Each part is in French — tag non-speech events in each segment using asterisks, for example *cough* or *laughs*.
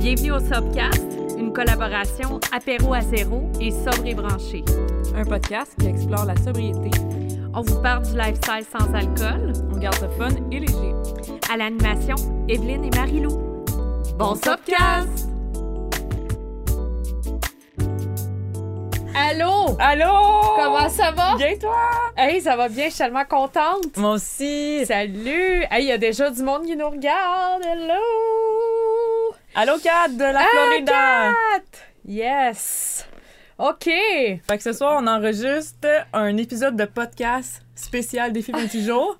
Bienvenue au Sobcast, une collaboration apéro à zéro et sobre et branché. Un podcast qui explore la sobriété. On vous parle du lifestyle sans alcool. On garde ça fun et léger. À l'animation, Evelyne et Marie-Lou. Bon Sobcast! Allô? Allô? Comment ça va? Bien toi? Hey, ça va bien, je suis tellement contente. Moi aussi. Salut! Hey, il y a déjà du monde qui nous regarde. Hello! Allô Kat de la Florida. Ah, Kat! Yes! OK. Fait que ce soir, on enregistre un épisode de podcast spécial Défi 28 *laughs* jours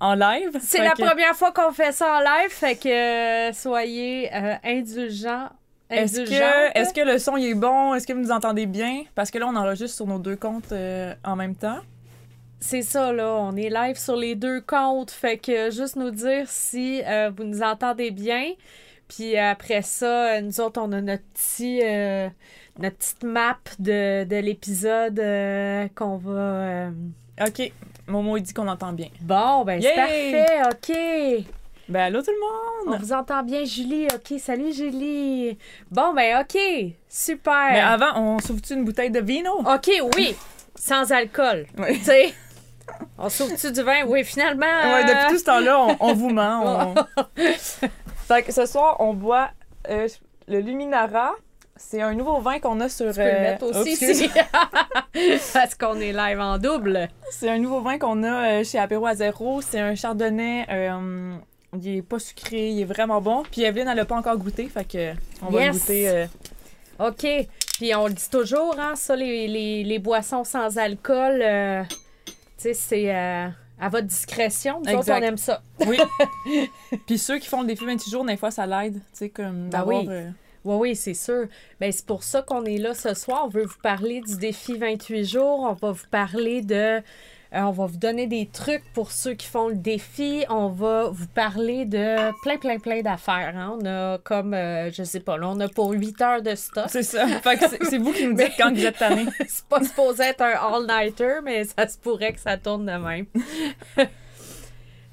en live. C'est la que- première fois qu'on fait ça en live, fait que euh, soyez euh, indulgents. Est-ce que, le son est bon? Est-ce que vous nous entendez bien? Parce que là, on enregistre sur nos deux comptes euh, en même temps. C'est ça, là. On est live sur les deux comptes. Fait que juste nous dire si euh, vous nous entendez bien. Puis après ça, nous autres, on a notre petit. euh, notre petite map de, de l'épisode euh, qu'on va. euh, OK. Momo, il dit qu'on entend bien. Bon, ben c'est parfait, OK. Ben, allô tout le On monde! vous entend bien, Julie. OK, salut, Julie. Bon, ben OK. Super. Mais avant, on s'ouvre-tu une bouteille de vino? OK, oui. Sans alcool. Oui. Tu sais? On sauve-tu du vin? Oui, finalement. Ouais, depuis tout ce temps-là, on, on vous ment. on- *laughs* fait que ce soir, on boit euh, le Luminara. C'est un nouveau vin qu'on a sur. Tu peux le euh, mettre aussi ici. *laughs* Parce qu'on est live en double. C'est un nouveau vin qu'on a euh, chez Apéro à zéro. C'est un chardonnay. euh, il est pas sucré, il est vraiment bon. Puis Evelyne, elle l'a pas encore goûté, fait que on va Yes. le goûter. OK. Puis on le dit toujours, hein, ça, les, les, les boissons sans alcool, euh, tu sais, c'est euh, à votre discrétion. Nous autres, on aime ça. Oui. *laughs* Puis ceux qui font le défi 28 jours, des fois, ça l'aide. Tu sais, comme Ben d'avoir. oui. euh, Oui, oui, c'est sûr. Ben, c'est pour ça qu'on est là ce soir. On veut vous parler du défi 28 jours. On va vous parler de. Euh, on va vous donner des trucs pour ceux qui font le défi. On va vous parler de plein, plein, plein d'affaires. hein. On a comme, euh, je sais pas, là, on a pour 8 heures de stock. C'est ça. *laughs* C'est- vous qui nous dites quand vous êtes tannés. *laughs* C'est pas supposé être un all-nighter, mais ça se pourrait que ça tourne de même.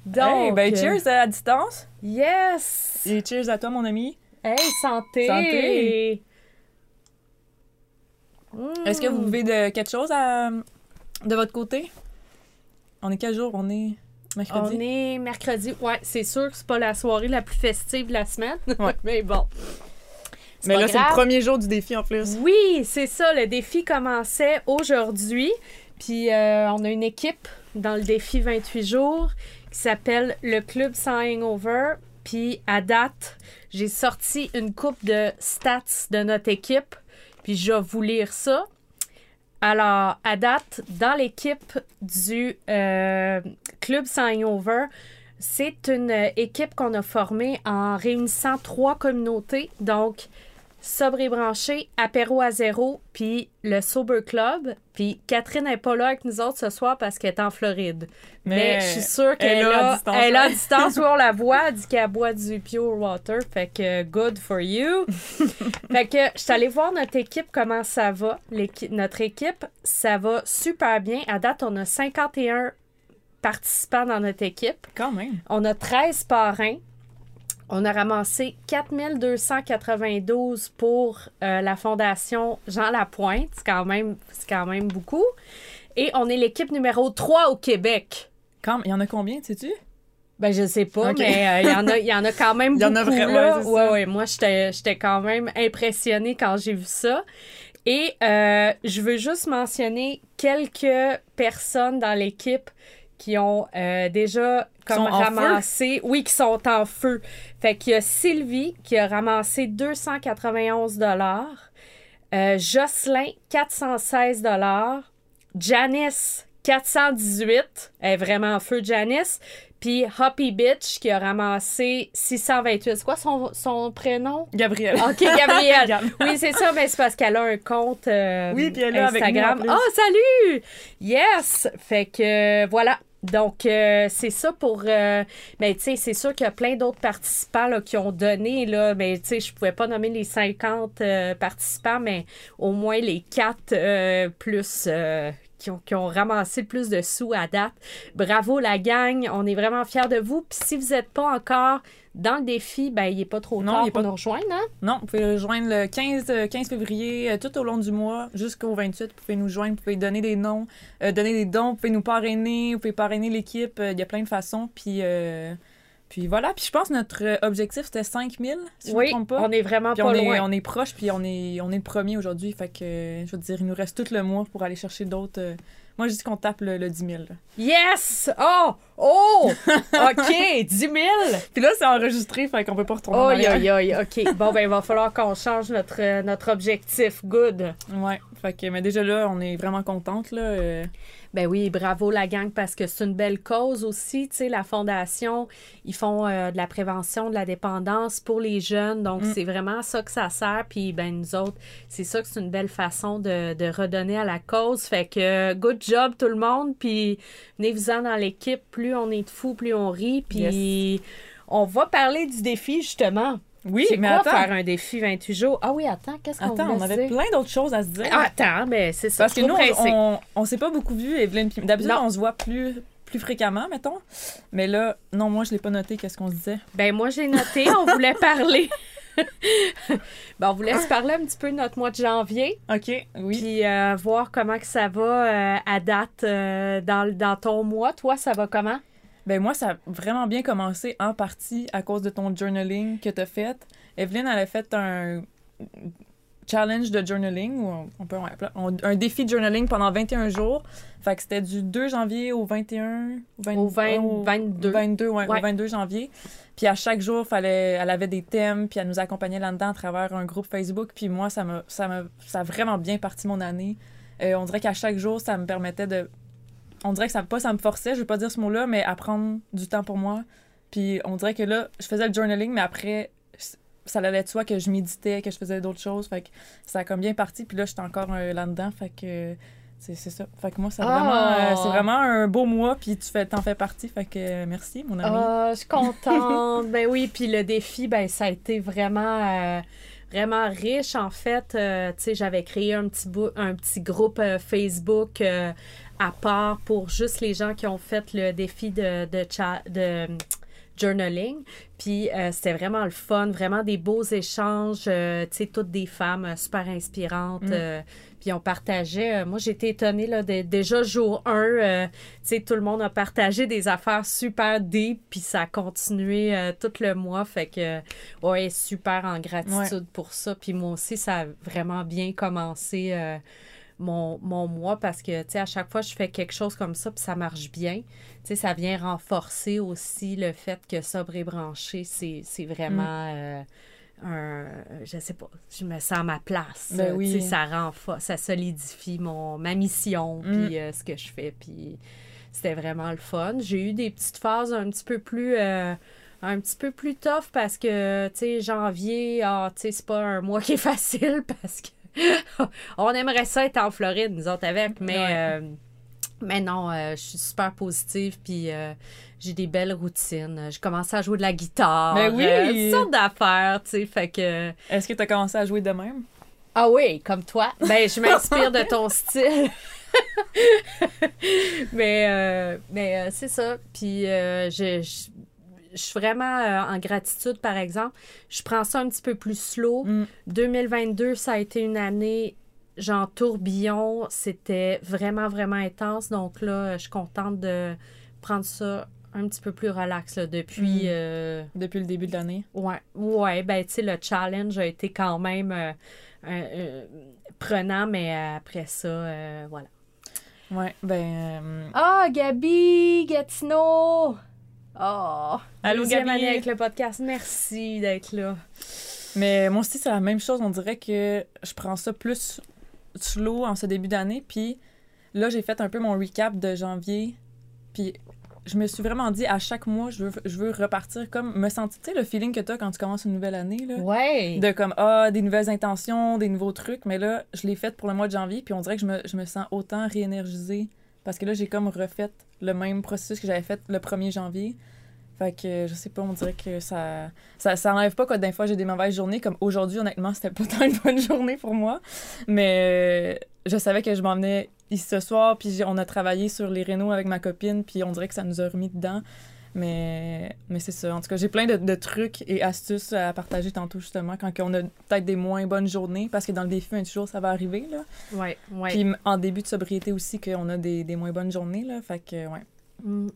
Donc, Hey, ben, euh, cheers à distance. Yes! Et cheers à toi, mon ami. Hey, santé! Santé. Mm. Est-ce que vous buvez de quelque chose à- de votre côté? On est quel jour? On est mercredi? On est mercredi. Ouais, c'est sûr que c'est pas la soirée la plus festive de la semaine. *laughs* Ouais. Mais bon. Mais là, c'est le premier jour du défi en plus. Oui, c'est ça. Le défi commençait aujourd'hui. Puis euh, on a une équipe dans le défi 28 jours qui s'appelle le Club sans hangover. Puis à date, j'ai sorti une coupe de stats de notre équipe. Puis je vais vous lire ça. Alors, à date, dans l'équipe du euh, Club sans hangover, c'est une euh, équipe qu'on a formée en réunissant trois communautés. Donc, Sobre et branché, apéro à zéro, puis le Sober Club. Puis Catherine n'est pas là avec nous autres ce soir parce qu'elle est en Floride. Mais, Mais je suis sûre qu'elle elle est a à là. distance, Elle est à ouais. distance, oui, *laughs* on la voit. Elle dit qu'elle boit du pure water. Fait que good for you. *laughs* fait que je suis allée voir notre équipe, comment ça va. Notre équipe, ça va super bien. À date, on a 51 participants dans notre équipe. Quand même. On a 13 parrains. On a ramassé 4292 pour euh, la fondation Jean Lapointe. C'est quand même, c'est quand même beaucoup. Et on est l'équipe numéro 3 au Québec. Il y en a combien, sais-tu? Ben, je sais pas, mais euh, il y, en a- y en a quand même *laughs* Il y en a beaucoup, vraiment, là. ouais, ouais. Moi, j'étais j'étais quand même impressionnée quand j'ai vu ça. Et euh, je veux juste mentionner quelques personnes dans l'équipe qui ont euh, déjà comme ramassé, oui, qui sont en feu. Fait qu'il y a Sylvie qui a ramassé 291 dollars, euh, Jocelyn 416 dollars, Janice 418, elle est vraiment en feu Janice, puis Hoppy Bitch qui a ramassé 628. C'est quoi son, son prénom? Gabriel. OK, Gabrielle. *laughs* Gab. oui, c'est ça, mais c'est parce qu'elle a un compte euh, Oui, puis elle Instagram. plus. oh, salut! Yes! Fait que euh, voilà. Donc, euh, c'est ça pour. euh, mais tu sais, c'est sûr qu'il y a plein d'autres participants là, qui ont donné. Là, mais tu sais, je pouvais pas nommer les 50 euh, participants, mais au moins les 4 plus. euh, qui ont, qui ont ramassé le plus de sous à date. Bravo la gang, on est vraiment fiers de vous. Puis si vous n'êtes pas encore dans le défi, ben, il n'est pas trop Non, tard il est pour pas- nous rejoindre, hein? Non, vous pouvez rejoindre le 15, euh, 15 février, euh, tout au long du mois, jusqu'au 28. Vous pouvez nous joindre, vous pouvez donner des noms, euh, donner des dons, vous pouvez nous parrainer, vous pouvez parrainer l'équipe. Il y a plein de façons. Puis, euh, puis voilà. Puis je pense que notre objectif, c'était 5000, si je ne me oui, trompe pas. on est vraiment Puis pas on loin. est, on est proche, puis on est, on est le premier aujourd'hui. Fait que, je veux dire, il nous reste tout le mois pour aller chercher d'autres. Moi, je dis qu'on tape le, le 10 000. là. Yes! Oh! Oh! *laughs* OK! 10 000! Puis là, c'est enregistré, fait qu'on peut pas retourner en Aïe, arrière. OK. Bon, ben, il va falloir qu'on change notre, euh, notre objectif. Good. Ouais, fait que, mais déjà là, on est vraiment contente, là. euh, Ben oui, bravo la gang parce que c'est une belle cause aussi. Tu sais, la fondation, ils font euh, de la prévention de la dépendance pour les jeunes. Donc, Mm. c'est vraiment ça que ça sert. Puis, ben, nous autres, c'est ça que c'est une belle façon de, de redonner à la cause. Fait que, good job tout le monde. Puis, venez-vous-en dans l'équipe. Plus on est de fous, plus on rit. Puis, on va parler du défi, justement. Oui, mais quoi attends. faire un défi 28 jours? Ah oui, attends, qu'est-ce qu'on Attends, on avait plein d'autres choses à se dire. Ah, attends, mais c'est ça. Parce que nous, on, pressé. on, on s'est pas beaucoup vu, Evelyne. D'habitude, on se voit plus, plus fréquemment, mettons. Mais là, non, moi, je l'ai pas noté, qu'est-ce qu'on se disait? Ben moi j'ai noté, on voulait parler. *laughs* ben, on voulait se parler un petit peu de notre mois de janvier, OK, oui. puis euh, voir comment que ça va euh, à date euh, dans, dans ton mois. Toi, ça va comment? Ben moi, ça a vraiment bien commencé en partie à cause de ton journaling que tu as fait. Evelyne, elle a fait un challenge de journaling, ou on- peut on- un défi de journaling pendant 21 jours. Fait que c'était du 2 janvier au 21... vingt- Au 20 au 22. 22, ouais, Ouais. au 22 janvier. Puis à chaque jour, fallait, elle avait des thèmes, puis elle nous accompagnait là-dedans à travers un groupe Facebook. Puis moi, ça m'a, ça ça a vraiment bien parti mon année. Euh, on dirait qu'à chaque jour, ça me permettait de... On dirait que ça, pas ça me forçait, je veux pas dire ce mot-là, mais à prendre du temps pour moi. Puis on dirait que là, je faisais le journaling, mais après, ça allait de soi que je méditais, que je faisais d'autres choses. Fait que ça a comme bien parti. Puis là, j'étais encore euh, là-dedans. Fait que c'est ça. Fait que moi, c'est Ah! vraiment, euh, c'est vraiment un beau mois. Puis tu fais, t'en fais partie. Fait que euh, merci, mon ami. Ah, je suis contente. *laughs* ben oui, puis le défi, ben ça a été vraiment, euh, vraiment riche. En fait, Euh, tu sais, j'avais créé un petit, un petit groupe euh, Facebook euh, à part pour juste les gens qui ont fait le défi de, de, cha- de journaling. Puis euh, c'était vraiment le fun, vraiment des beaux échanges. euh, tu sais, toutes des femmes euh, super inspirantes. Mm. puis on partageait. moi, j'étais étonnée, là, de- déjà jour 1, euh, tu sais, tout le monde a partagé des affaires super deep, puis ça a continué tout le mois. Fait que, ouais, super en gratitude pour ça. Puis moi aussi, ça a vraiment bien commencé mon, mon mois parce que, tu sais, à chaque fois, je fais quelque chose comme ça, puis ça marche bien. Tu sais, ça vient renforcer aussi le fait que sobre et branché, c'est c'est vraiment. euh, un, je sais pas, je me sens à ma place. Ben Euh, oui. tu sais, ça renforce, ça solidifie mon, ma mission, Mm. puis euh, ce que je fais, puis c'était vraiment le fun. J'ai eu des petites phases un petit peu plus euh, un petit peu plus tough parce que tu sais janvier, ah, tu sais c'est pas un mois qui est *laughs* facile parce que *laughs* on aimerait ça être en Floride nous autres avec, mais Ouais. euh, mais non, euh, je suis super positive puis euh, j'ai des belles routines. Je commence à jouer de la guitare, Ben oui! euh, toutes sortes d'affaires, tu sais, fait que Est-ce que tu as commencé à jouer de même? ah oui, comme toi. Ben, je m'inspire de ton *laughs* style. *laughs* mais mais c'est ça. Puis je, je, je suis vraiment euh, en gratitude, par exemple. Je prends ça un petit peu plus slow. Mm. 2022, ça a été une année, genre tourbillon. C'était vraiment, vraiment intense. Donc là, je suis contente de prendre ça un petit peu plus relax là, depuis... Mm. euh, Depuis le début de l'année. Ouais, ouais, ben tu sais, le challenge a été quand même euh, prenant, mais après ça, voilà. Ouais, ben. Ah, Gabi, Gatineau! Oh! Allô, deuxième Gabi. année avec le podcast, merci d'être là. Mais moi aussi, c'est la même chose. On dirait que je prends ça plus slow en ce début d'année. Puis là, j'ai fait un peu mon recap de janvier. Puis je me suis vraiment dit, à chaque mois, je veux, je veux repartir comme me sentir, tu sais, le feeling que tu as quand tu commences une nouvelle année. Là, Ouais! De comme, ah, des nouvelles intentions, des nouveaux trucs. Mais là, je l'ai fait pour le mois de janvier. Puis on dirait que je me, je me sens autant réénergisée. Parce que là, j'ai comme refait le même processus que j'avais fait le 1er janvier. Fait que, je sais pas, on dirait que ça... Ça, ça enlève pas que des fois, j'ai des mauvaises journées. Comme aujourd'hui, honnêtement, c'était pas *laughs* tant une bonne journée pour moi. Mais euh, je savais que je m'en ici ce soir. Puis on a travaillé sur les rénaux avec ma copine. Puis on dirait que ça nous a remis dedans. Mais, mais c'est ça. En tout cas, j'ai plein de, de trucs et astuces à partager tantôt, justement, quand on a peut-être des moins bonnes journées, parce que dans le défi 28 jours, ça va arriver, là. Ouais, ouais. Puis en début de sobriété aussi, qu'on a des, des moins bonnes journées, là. Fait que, ouais. Mm.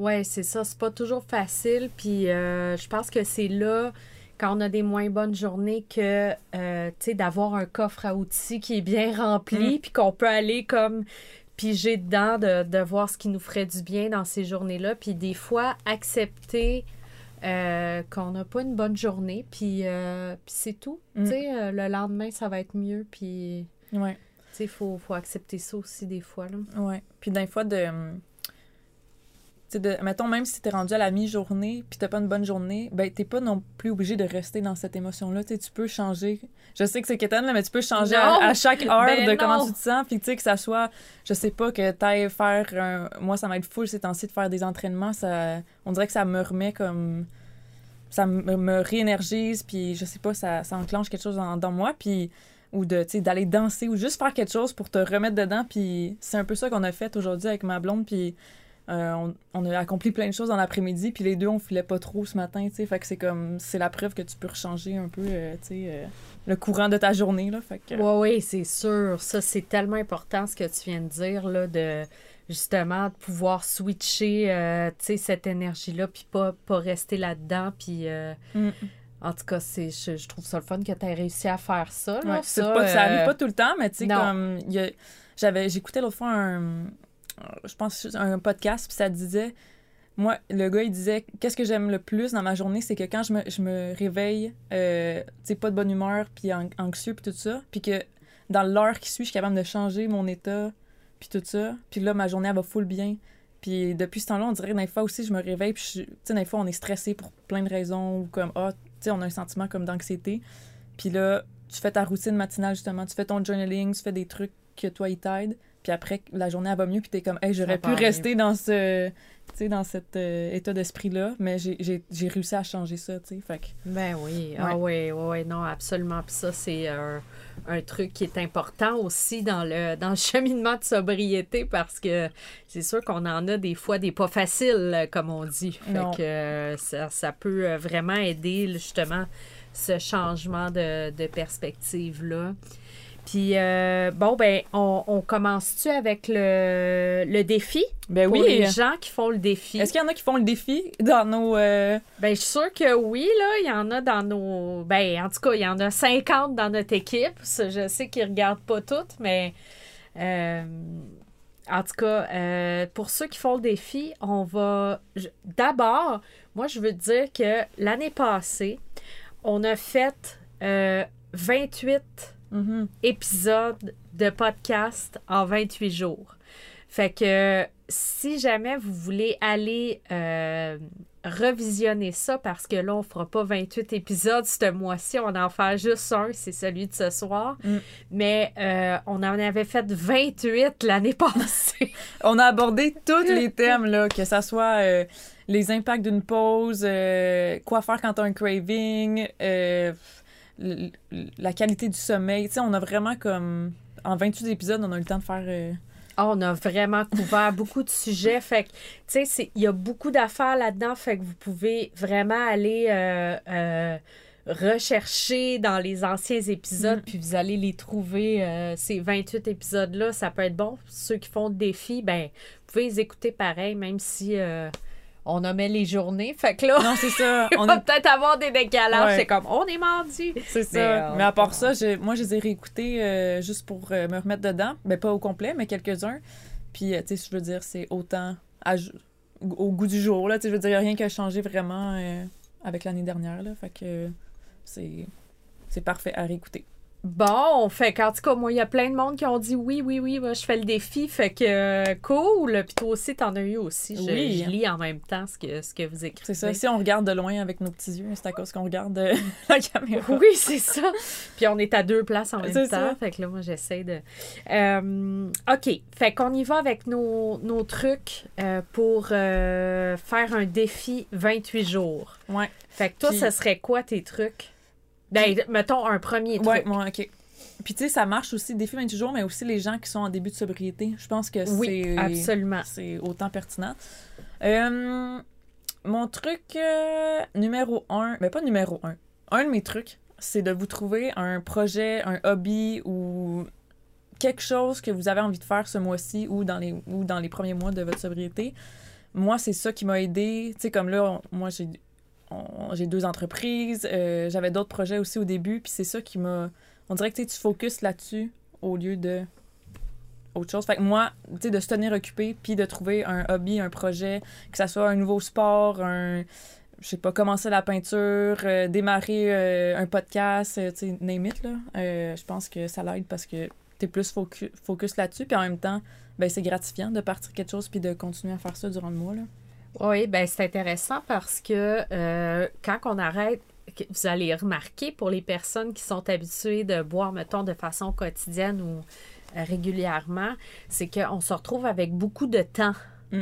Ouais, c'est ça. C'est pas toujours facile. Puis euh, je pense que c'est là, quand on a des moins bonnes journées, que, euh, tu sais, d'avoir un coffre à outils qui est bien *laughs* rempli, puis qu'on peut aller comme piger dedans, de, de voir ce qui nous ferait du bien dans ces journées-là. Puis des fois, accepter euh, qu'on n'a pas une bonne journée, puis, euh, puis c'est tout. Mm. Tu sais, euh, le lendemain, ça va être mieux, puis... Ouais. Tu sais, il faut, faut accepter ça aussi des fois, là. Ouais. Puis des fois, de. De, mettons, même si t'es rendu à la mi-journée puis t'as pas une bonne journée, ben t'es pas non plus obligé de rester dans cette émotion-là. Tu peux changer. Je sais que c'est quétaine, là, mais tu peux changer à, à chaque heure Ben de non! comment tu te sens. Puis tu sais, que ça soit, je sais pas, que t'ailles faire un... Moi, ça m'aide full ces temps-ci de faire des entraînements. Ça, on dirait que ça me remet comme... Ça me, me réénergise, puis je sais pas, ça, ça enclenche quelque chose dans, dans moi. Puis ou de d'aller danser ou juste faire quelque chose pour te remettre dedans puis c'est un peu ça qu'on a fait aujourd'hui avec ma blonde puis euh, on, on a accompli plein de choses dans l'après-midi puis les deux on filait pas trop ce matin tu sais fait que c'est comme c'est la preuve que tu peux rechanger un peu euh, tu sais euh, le courant de ta journée là fait que Oui, oui, c'est sûr. Ça, c'est tellement important ce que tu viens de dire, là, de justement de pouvoir switcher, tu sais, cette énergie-là, puis pas, pas rester là-dedans. Puis, Mm. en tout cas, c'est, je, je trouve ça le fun que tu aies réussi à faire ça. Là, Ouais, ça, pas, ça arrive pas tout le temps, mais tu sais, comme. j'avais, j'écoutais l'autre fois un. Je pense un podcast, puis ça disait. Moi, le gars, il disait Qu'est-ce que j'aime le plus dans ma journée, c'est que quand je me, réveille, euh, tu sais, pas de bonne humeur, puis an- anxieux, puis tout ça, puis que dans l'heure qui suit, je suis capable de changer mon état, puis tout ça, puis là, ma journée, elle va full bien. Puis depuis ce temps-là, on dirait, des fois aussi, je me réveille, puis tu sais, des fois, on est stressé pour plein de raisons, ou comme, ah, tu sais, on a un sentiment comme d'anxiété. Puis là, tu fais ta routine matinale, justement. Tu fais ton journaling, tu fais des trucs que toi, ils t'aident. Puis après, la journée, elle va mieux. Puis t'es comme, hey, j'aurais pu rester dans ce... Tu sais, dans cet euh, état d'esprit-là. Mais j'ai- réussi à changer ça, tu sais. Fait que... Ben oui, ah oui, oui, oui, non, absolument. Puis ça, c'est un, un truc qui est important aussi dans le, dans le *laughs* cheminement de sobriété parce que c'est sûr qu'on en a des fois des pas faciles, comme on dit. Fait Non. que euh, ça, ça peut euh, vraiment aider justement ce changement de, de perspective-là. Puis, euh, bon, ben, on, commence-tu avec le, le défi? Ben pour oui. les gens qui font le défi. Est-ce qu'il y en a qui font le défi dans nos. Euh, ben, je suis sûre que oui, là. Il y en a dans nos. Ben, en tout cas, il y en a 50 dans notre équipe. Je sais qu'ils ne regardent pas toutes, mais. Euh, en tout cas, pour ceux qui font le défi, on va. D'abord, moi, je veux dire que l'année passée, on a fait 28 mm de podcast en 28 jours. Fait que si jamais vous voulez aller euh, revisionner ça, parce que là, on fera pas 28 épisodes ce mois-ci, on en fait juste un, c'est celui de ce soir. Mm. Mais euh, on en avait fait 28 l'année *laughs* passée. on a abordé tous les thèmes, là, que ça soit euh, les impacts d'une pause, quoi faire quand on a un craving, la qualité du sommeil. Tu sais, on a vraiment comme... En 28 épisodes, on a eu le temps de faire... euh, Ah, on a vraiment couvert beaucoup de sujets. Fait que, tu sais, c'est- il y a beaucoup d'affaires là-dedans. Fait que vous pouvez vraiment aller euh, euh, rechercher dans les anciens épisodes, Mm. puis vous allez les trouver, euh, ces 28 épisodes-là. Ça peut être bon. Ceux qui font le défi, ben, vous pouvez les écouter pareil, même si euh, on nommait les journées. Fait que là, Non, c'est ça. *laughs* on va est- peut-être avoir des décalages. Ouais. C'est comme, on est mardi. C'est ça. Mais, Mais, euh, à part ça, moi, je les ai réécoutés euh, juste pour euh, me remettre dedans. Mais pas au complet, mais quelques-uns. Puis, euh, tu sais, je veux dire, c'est autant à au goût du jour. Là, je veux dire, il n'y a rien qui a changé vraiment euh, avec l'année dernière. Là, fait que c'est c'est parfait à réécouter. Bon, fait qu'en tout cas, moi, il y a plein de monde qui ont dit oui, oui, oui, moi, je fais le défi. Fait que euh, cool. Puis toi aussi, t'en as eu aussi. Je, Oui. je lis en même temps ce que, ce que vous écrivez. C'est ça. Si on regarde de loin avec nos petits yeux, c'est à cause qu'on regarde euh, *laughs* la caméra. Oui, c'est ça. Puis on est à deux places en même temps. C'est ça. Fait que là, moi, j'essaie de. Euh, OK. Fait qu'on y va avec nos, nos trucs euh, pour faire un défi 28 jours. Ouais. Fait que toi, Puis- ça serait quoi tes trucs? Ben, mettons un premier truc. Ouais, ouais, ok. Puis, tu sais, ça marche aussi, défi 28 jours, mais aussi les gens qui sont en début de sobriété. Je pense que Oui, c'est. absolument. C'est autant pertinent. Euh, mon truc euh, numéro un, mais pas numéro un, un de mes trucs, c'est de vous trouver un projet, un hobby ou quelque chose que vous avez envie de faire ce mois-ci ou dans les ou dans les premiers mois de votre sobriété. Moi, c'est ça qui m'a aidé. Tu sais, comme là, on- moi, j'ai j'ai deux entreprises, euh, j'avais d'autres projets aussi au début, puis c'est ça qui m'a... On dirait que tu focuses là-dessus au lieu de autre chose. Fait que moi, tu sais, de se tenir occupé, puis de trouver un hobby, un projet, que ça soit un nouveau sport, un... Je sais pas, commencer la peinture, euh, démarrer euh, un podcast, tu sais, name it, là. Je pense que ça l'aide parce que t'es plus focu- focus là-dessus, puis en même temps, ben c'est gratifiant de partir quelque chose puis de continuer à faire ça durant le mois, là. Oui, ben c'est intéressant parce que euh, quand on arrête, vous allez remarquer pour les personnes qui sont habituées de boire, mettons, de façon quotidienne ou euh, régulièrement, c'est qu'on se retrouve avec beaucoup de temps. Mm.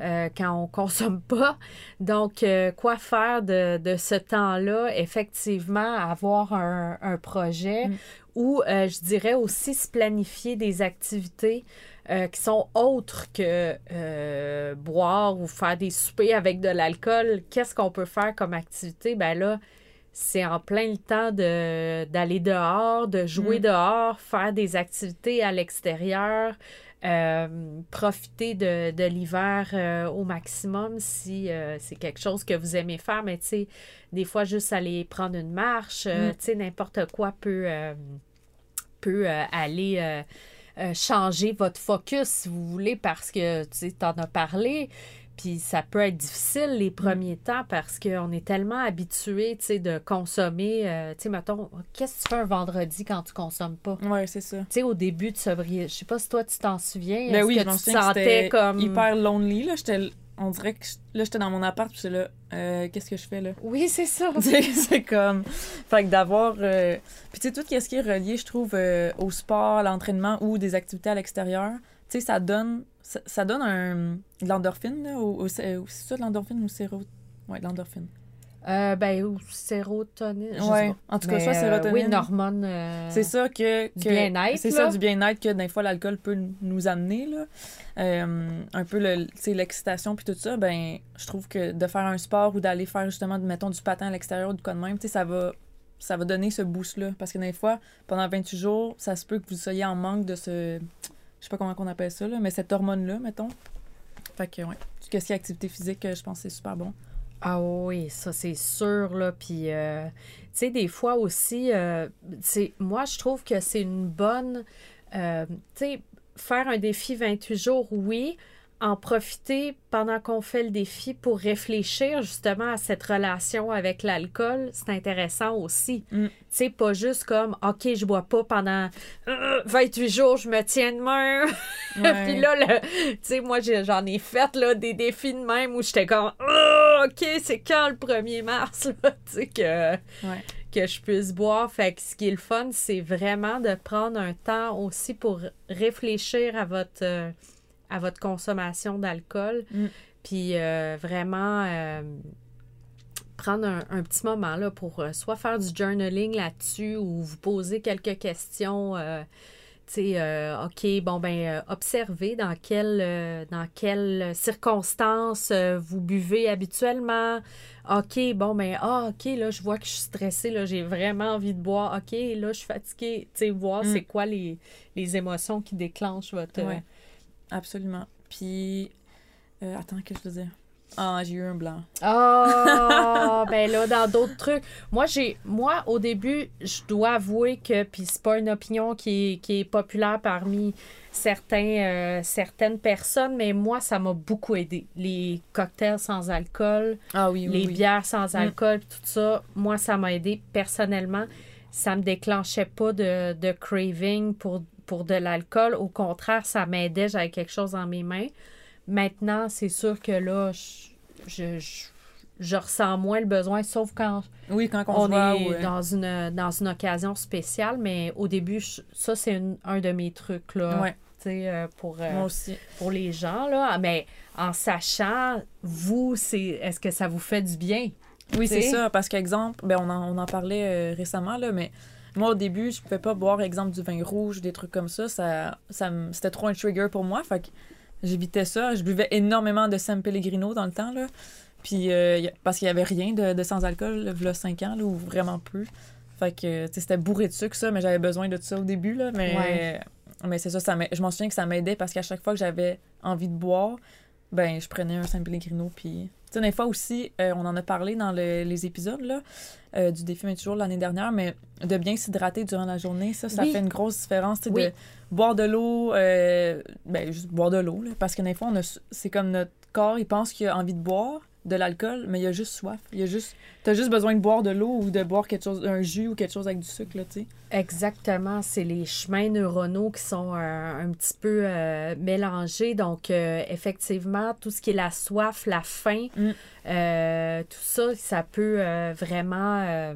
euh, quand on consomme *laughs* pas. Donc, euh, quoi faire de, de ce temps-là? Effectivement, avoir un, un projet Mm. ou, euh, je dirais aussi, se planifier des activités euh, qui sont autres que euh, boire ou faire des soupers avec de l'alcool. Qu'est-ce qu'on peut faire comme activité? Ben là, c'est en plein le temps de, d'aller dehors, de jouer Mm. dehors, faire des activités à l'extérieur, euh, profiter de, de l'hiver euh, au maximum si euh, c'est quelque chose que vous aimez faire. Mais tu sais, des fois, juste aller prendre une marche, Mm. tu sais, n'importe quoi peut, peut aller euh, changer votre focus, si vous voulez, parce que, tu sais, t'en as parlé. Puis ça peut être difficile les premiers temps parce qu'on est tellement habitué, tu sais, de consommer. euh, tu sais, mettons, qu'est-ce que tu fais un vendredi quand tu consommes pas? Ouais, c'est ça. Tu sais, au début de sobriété, je sais pas si toi tu t'en souviens. Ben oui, que je tu te sentais comme. hyper lonely, là. J'étais... On dirait que je- là, j'étais dans mon appart, puis c'est là, euh, qu'est-ce que je fais, là? Oui, c'est ça. *laughs* C'est comme... Fait que d'avoir... euh, Puis tu sais, tout ce qui est relié, je trouve, euh, au sport, à l'entraînement ou des activités à l'extérieur, tu sais, ça donne... Ça, ça donne un... de l'endorphine, là, au, au- c'est c'est ça, de l'endorphine ou séro... Ouais, de l'endorphine. Euh, ben, ou sérotonine. Ouais, en tout cas, soit euh, sérotonine. oui, une hormone. euh, C'est ça que. du que- bien-être, C'est ça, du bien-être que des fois l'alcool peut nous amener. Là. Euh, un peu le- l'excitation puis tout ça, ben je trouve que de faire un sport ou d'aller faire justement, mettons, du patin à l'extérieur ou du quoi de même, ça va, ça va donner ce boost-là. Parce que des fois, pendant 28 jours, ça se peut que vous soyez en manque de ce. Je sais pas comment on appelle ça, là, mais cette hormone-là, mettons. Fait que, ouais. Tout ce qui est activité physique, euh, je pense que c'est super bon. Ah oui, ça c'est sûr, là. Puis, euh, tu sais, des fois aussi, euh, c'est- moi, je trouve que c'est une bonne... euh, tu sais, faire un défi 28 jours, oui. En profiter pendant qu'on fait le défi pour réfléchir justement à cette relation avec l'alcool, c'est intéressant aussi. Mm. Tu sais, pas juste comme, OK, je bois pas pendant euh, 28 jours, je me tiens de main. *laughs* Ouais. Puis là, le- tu sais, moi, j'en ai fait là, des défis de même où j'étais comme, Ah, OK, c'est quand le 1er mars, là, *laughs* tu sais, que, Ouais. que je puisse boire. Fait que ce qui est le fun, c'est vraiment de prendre un temps aussi pour réfléchir à votre, euh, à votre consommation d'alcool. Mm. Puis euh, vraiment euh, prendre un, un petit moment là, pour soit faire du journaling là-dessus ou vous poser quelques questions. Tu sais, euh, OK, bon, ben, euh, observez dans quelles euh, dans quelles circonstances vous buvez habituellement. OK, bon, ben, ah, OK, là, je vois que je suis stressée, là, j'ai vraiment envie de boire. OK, là, je suis fatiguée. Tu sais, voir Mm. c'est quoi les, les émotions qui déclenchent votre. Ouais. Absolument. Puis. euh, attends, qu'est-ce que je veux dire? Ah, j'ai eu un blanc. Ah, *laughs* ben là, dans d'autres trucs. Moi, j'ai, moi, au début, je dois avouer que, puis c'est pas une opinion qui est, qui est populaire parmi certains, euh, certaines personnes, mais moi, ça m'a beaucoup aidé. Les cocktails sans alcool, Ah oui, oui. les oui. bières sans Mm. alcool, tout ça, moi, ça m'a aidé personnellement. Ça me déclenchait pas de, de craving pour, pour de l'alcool. Au contraire, ça m'aidait, j'avais quelque chose dans mes mains. Maintenant, c'est sûr que là, je, je, je- ressens moins le besoin, sauf quand Oui, quand on, on se voit, est ouais. dans, une, dans une occasion spéciale. Mais au début, je- ça, c'est un de mes trucs, là. Ouais, tu sais, euh, pour, euh, moi aussi. pour les gens, là. Mais en sachant, vous, c'est est-ce que ça vous fait du bien? Oui, c'est ça. Parce qu'exemple, ben, on, en, on en parlait euh, récemment, là, mais moi, au début, je pouvais pas boire, exemple, du vin rouge, des trucs comme ça. ça, ça C'était trop un trigger pour moi. Fait que j'évitais ça. Je buvais énormément de San Pellegrino dans le temps, là. Puis, euh, parce qu'il y avait rien de, de sans-alcool, il y a 5 ans, là, ou vraiment peu. Fait que, c'était bourré de sucre, ça, mais j'avais besoin de ça au début, là. Mais, Ouais. mais c'est ça, ça je m'en souviens que ça m'aidait parce qu'à chaque fois que j'avais envie de boire, ben, je prenais un San Pellegrino, puis... Sais, des fois aussi, euh, on en a parlé dans le- les épisodes, là, euh, du défi 28 jours l'année dernière, mais de bien s'hydrater durant la journée, ça, ça Oui. fait une grosse différence, Oui. de boire de l'eau, euh, ben, juste boire de l'eau, là, parce que des fois, on a- c'est comme notre corps, il pense qu'il a envie de boire de l'alcool, mais il a juste soif. Il a juste, t'as juste besoin de boire de l'eau ou de boire quelque chose, un jus ou quelque chose avec du sucre, là, tu sais. Exactement, c'est les chemins neuronaux qui sont euh, un petit peu euh, mélangés. Donc, euh, effectivement, tout ce qui est la soif, la faim, Mm. tout ça, ça peut vraiment,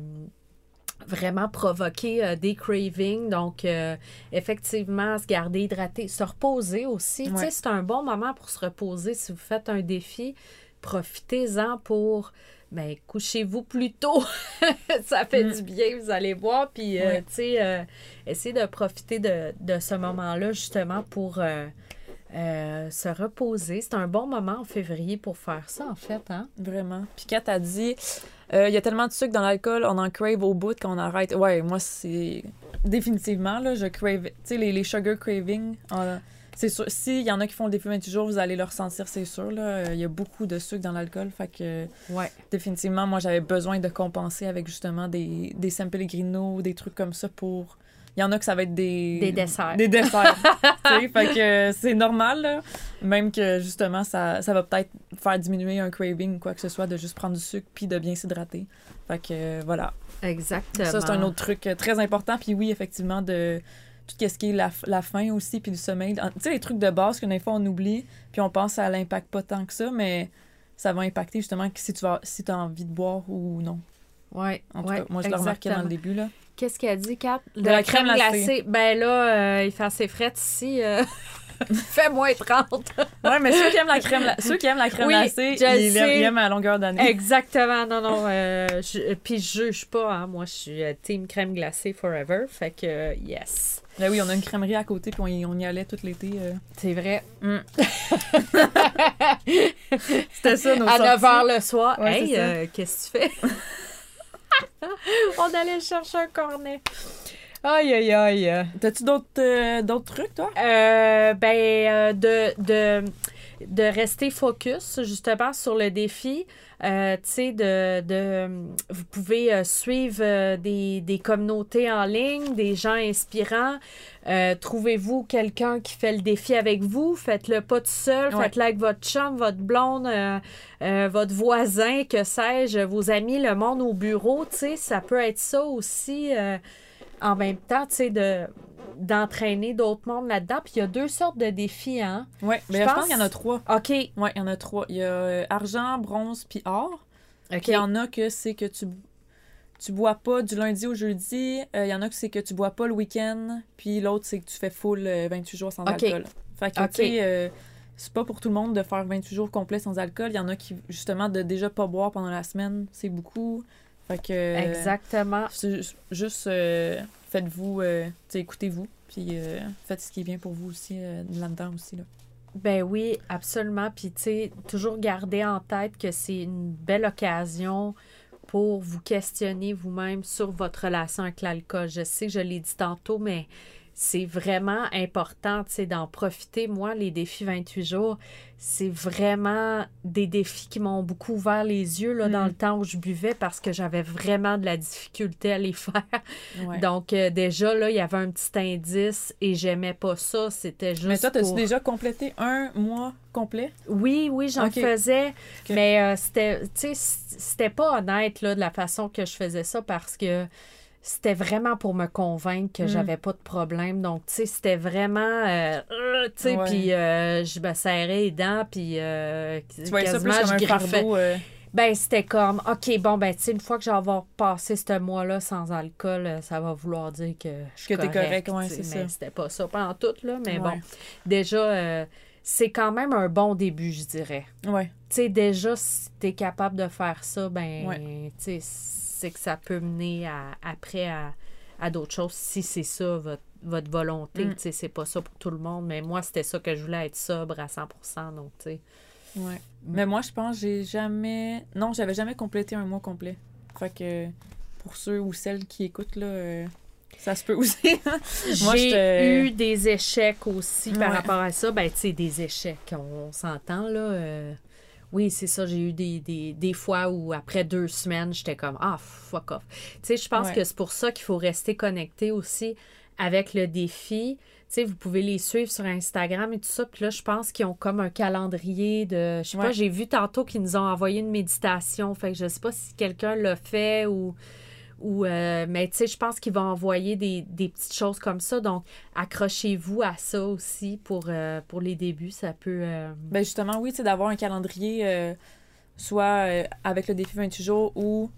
vraiment provoquer euh, des cravings. Donc, euh, effectivement, se garder hydraté, se reposer aussi. Tu sais, Ouais. c'est un bon moment pour se reposer. Si vous faites un défi, profitez-en pour... Ben, couchez-vous plus tôt. *laughs* ça fait Mm. du bien, vous allez voir. Puis, euh, tu sais, euh, essayez de profiter de, de ce moment-là, justement, pour euh, se reposer. C'est un bon moment en février pour faire ça, en fait. Hein? Vraiment. Puis Kat a dit, il y a tellement de sucre dans l'alcool, on en crave au bout quand on arrête. Ouais, moi, c'est définitivement, là, je crave, tu sais, les, les sugar cravings, c'est sûr, s'il y en a qui font le défi 28 jours, vous allez le ressentir, c'est sûr, là. Euh, Il y a beaucoup de sucre dans l'alcool, fait que Ouais. définitivement, moi, j'avais besoin de compenser avec justement des, des San Pellegrino, des trucs comme ça pour... Il y en a que ça va être des... Des desserts. Des desserts. *laughs* fait que euh, c'est normal, là. Même que, justement, ça, ça va peut-être faire diminuer un craving ou quoi que ce soit de juste prendre du sucre puis de bien s'hydrater. Fait que, euh, voilà. Exactement. Ça, c'est un autre truc très important. Puis oui, effectivement, de tout ce qui est la, la faim aussi, puis le sommeil. Tu sais, les trucs de base que des fois on oublie, puis on pense que ça l'impact pas tant que ça, mais ça va impacter justement si tu vas, si as envie de boire ou non. Ouais, En tout ouais, cas, moi, je le remarquais dans le début, là. Qu'est-ce qu'elle dit, Kat? De, la crème glacée. Ben là, euh, il fait assez frais ici. euh, il fait moins 30. Ouais, mais ceux qui aiment la crème, *laughs* la- ceux qui aiment la crème Oui, glacée, ils, ils aiment à longueur d'année. Exactement. Non, non. euh, je, puis je juge pas. Hein, moi, je suis euh, team crème glacée forever. Fait que, yes. Là, oui, on a une crèmerie à côté, puis on y, on y allait tout l'été. euh. C'est vrai. *laughs* C'était ça, nos À sorties. 9 h le soir. Ouais, hey, euh, qu'est-ce que tu fais? *laughs* On allait chercher un cornet. Aïe, aïe, aïe. T'as-tu d'autres euh, d'autres trucs, toi? Euh, ben, euh, de, de, de rester focus justement sur le défi. Euh, tu sais, de, de, vous pouvez suivre des, des communautés en ligne, des gens inspirants. Trouvez-vous quelqu'un qui fait le défi avec vous? Faites-le pas tout seul. Ouais. Faites-le avec votre chum, votre blonde, votre voisin, que sais-je, vos amis, le monde au bureau. Tu sais, ça peut être ça aussi. Euh, en même temps, tu sais, de d'entraîner d'autres mondes là-dedans. Puis il y a deux sortes de défis, hein? Je mais je pense pense- qu'il y en a trois. OK. Ouais, il y en a trois. Il y a euh, argent, bronze, puis or. OK. Puis il y en a que c'est que tu tu bois pas du lundi au jeudi. Euh, Il y en a que c'est que tu bois pas le week-end. Puis l'autre, c'est que tu fais full euh, 28 jours sans alcool. Fait que, Ok. tu sais, euh, c'est pas pour tout le monde de faire 28 jours complets sans alcool. Il y en a qui, justement, de déjà pas boire pendant la semaine, c'est beaucoup. Fait que... Exactement. c'est juste, euh, faites-vous, euh, écoutez-vous. Puis euh, faites ce qui est bien pour vous aussi, euh, là-dedans aussi, là. Ben oui, absolument. Puis, tu sais, toujours garder en tête que c'est une belle occasion pour vous questionner vous-même sur votre relation avec l'alcool. Je sais que je l'ai dit tantôt, mais c'est vraiment important, d'en profiter. Moi, les défis 28 jours, c'est vraiment des défis qui m'ont beaucoup ouvert les yeux, là, dans Mm. le temps où je buvais parce que j'avais vraiment de la difficulté à les *laughs* faire. Ouais. Donc, euh, déjà, là, il y avait un petit indice et j'aimais pas ça. C'était juste. Mais toi, t'as-tu pour- déjà complété un mois complet? Oui, oui, j'en faisais. Mais euh, c'était, pas honnête, là, de la façon que je faisais ça parce que c'était vraiment pour me convaincre que Mm. j'avais pas de problème. Donc, tu sais, c'était vraiment. euh, euh, tu sais, puis euh, je me serrais les dents, puis. euh, Tu voyais ça plus quasiment, je griffais. fardeau. Ben, c'était comme, OK, bon, ben, tu sais, une fois que j'en vais passer ce mois-là sans alcool, ça va vouloir dire que je suis Que t'es correct, ouais, sais, c'est ça. c'était pas ça pendant tout, là. Mais Ouais. bon, déjà, c'est quand même un bon début, je dirais. Ouais. Tu sais, déjà, si t'es capable de faire ça, ben, Ouais. tu sais, c'est que ça peut mener à, après à, à d'autres choses si c'est ça votre, votre volonté. Mm. C'est pas ça pour tout le monde, mais moi, c'était ça que je voulais être sobre à 100 donc, tu sais. Ouais. Mais moi, je pense que j'ai jamais. Non, j'avais jamais complété un mois complet. Fait que pour ceux ou celles qui écoutent, là, euh, ça se peut aussi. Moi, J'ai eu des échecs aussi par rapport à ça. Ben, tu sais, des échecs, on, s'entend, là. euh, oui, c'est ça. J'ai eu des, des, des fois où, après deux semaines, j'étais comme, ah, fuck off. Tu sais, je pense Ouais. que c'est pour ça qu'il faut rester connecté aussi avec le défi. Tu sais, vous pouvez les suivre sur Instagram et tout ça. Puis là, je pense qu'ils ont comme un calendrier de. Je sais pas, j'ai vu tantôt qu'ils nous ont envoyé une méditation. Fait que je sais pas si quelqu'un l'a fait ou. Ou euh, mais tu sais, je pense qu'ils vont envoyer des, des petites choses comme ça. Donc, accrochez-vous à ça aussi pour, euh, pour les débuts. Ça peut. euh, Ben justement, oui, tu sais, d'avoir un calendrier, euh, soit avec le défi 28 jours ou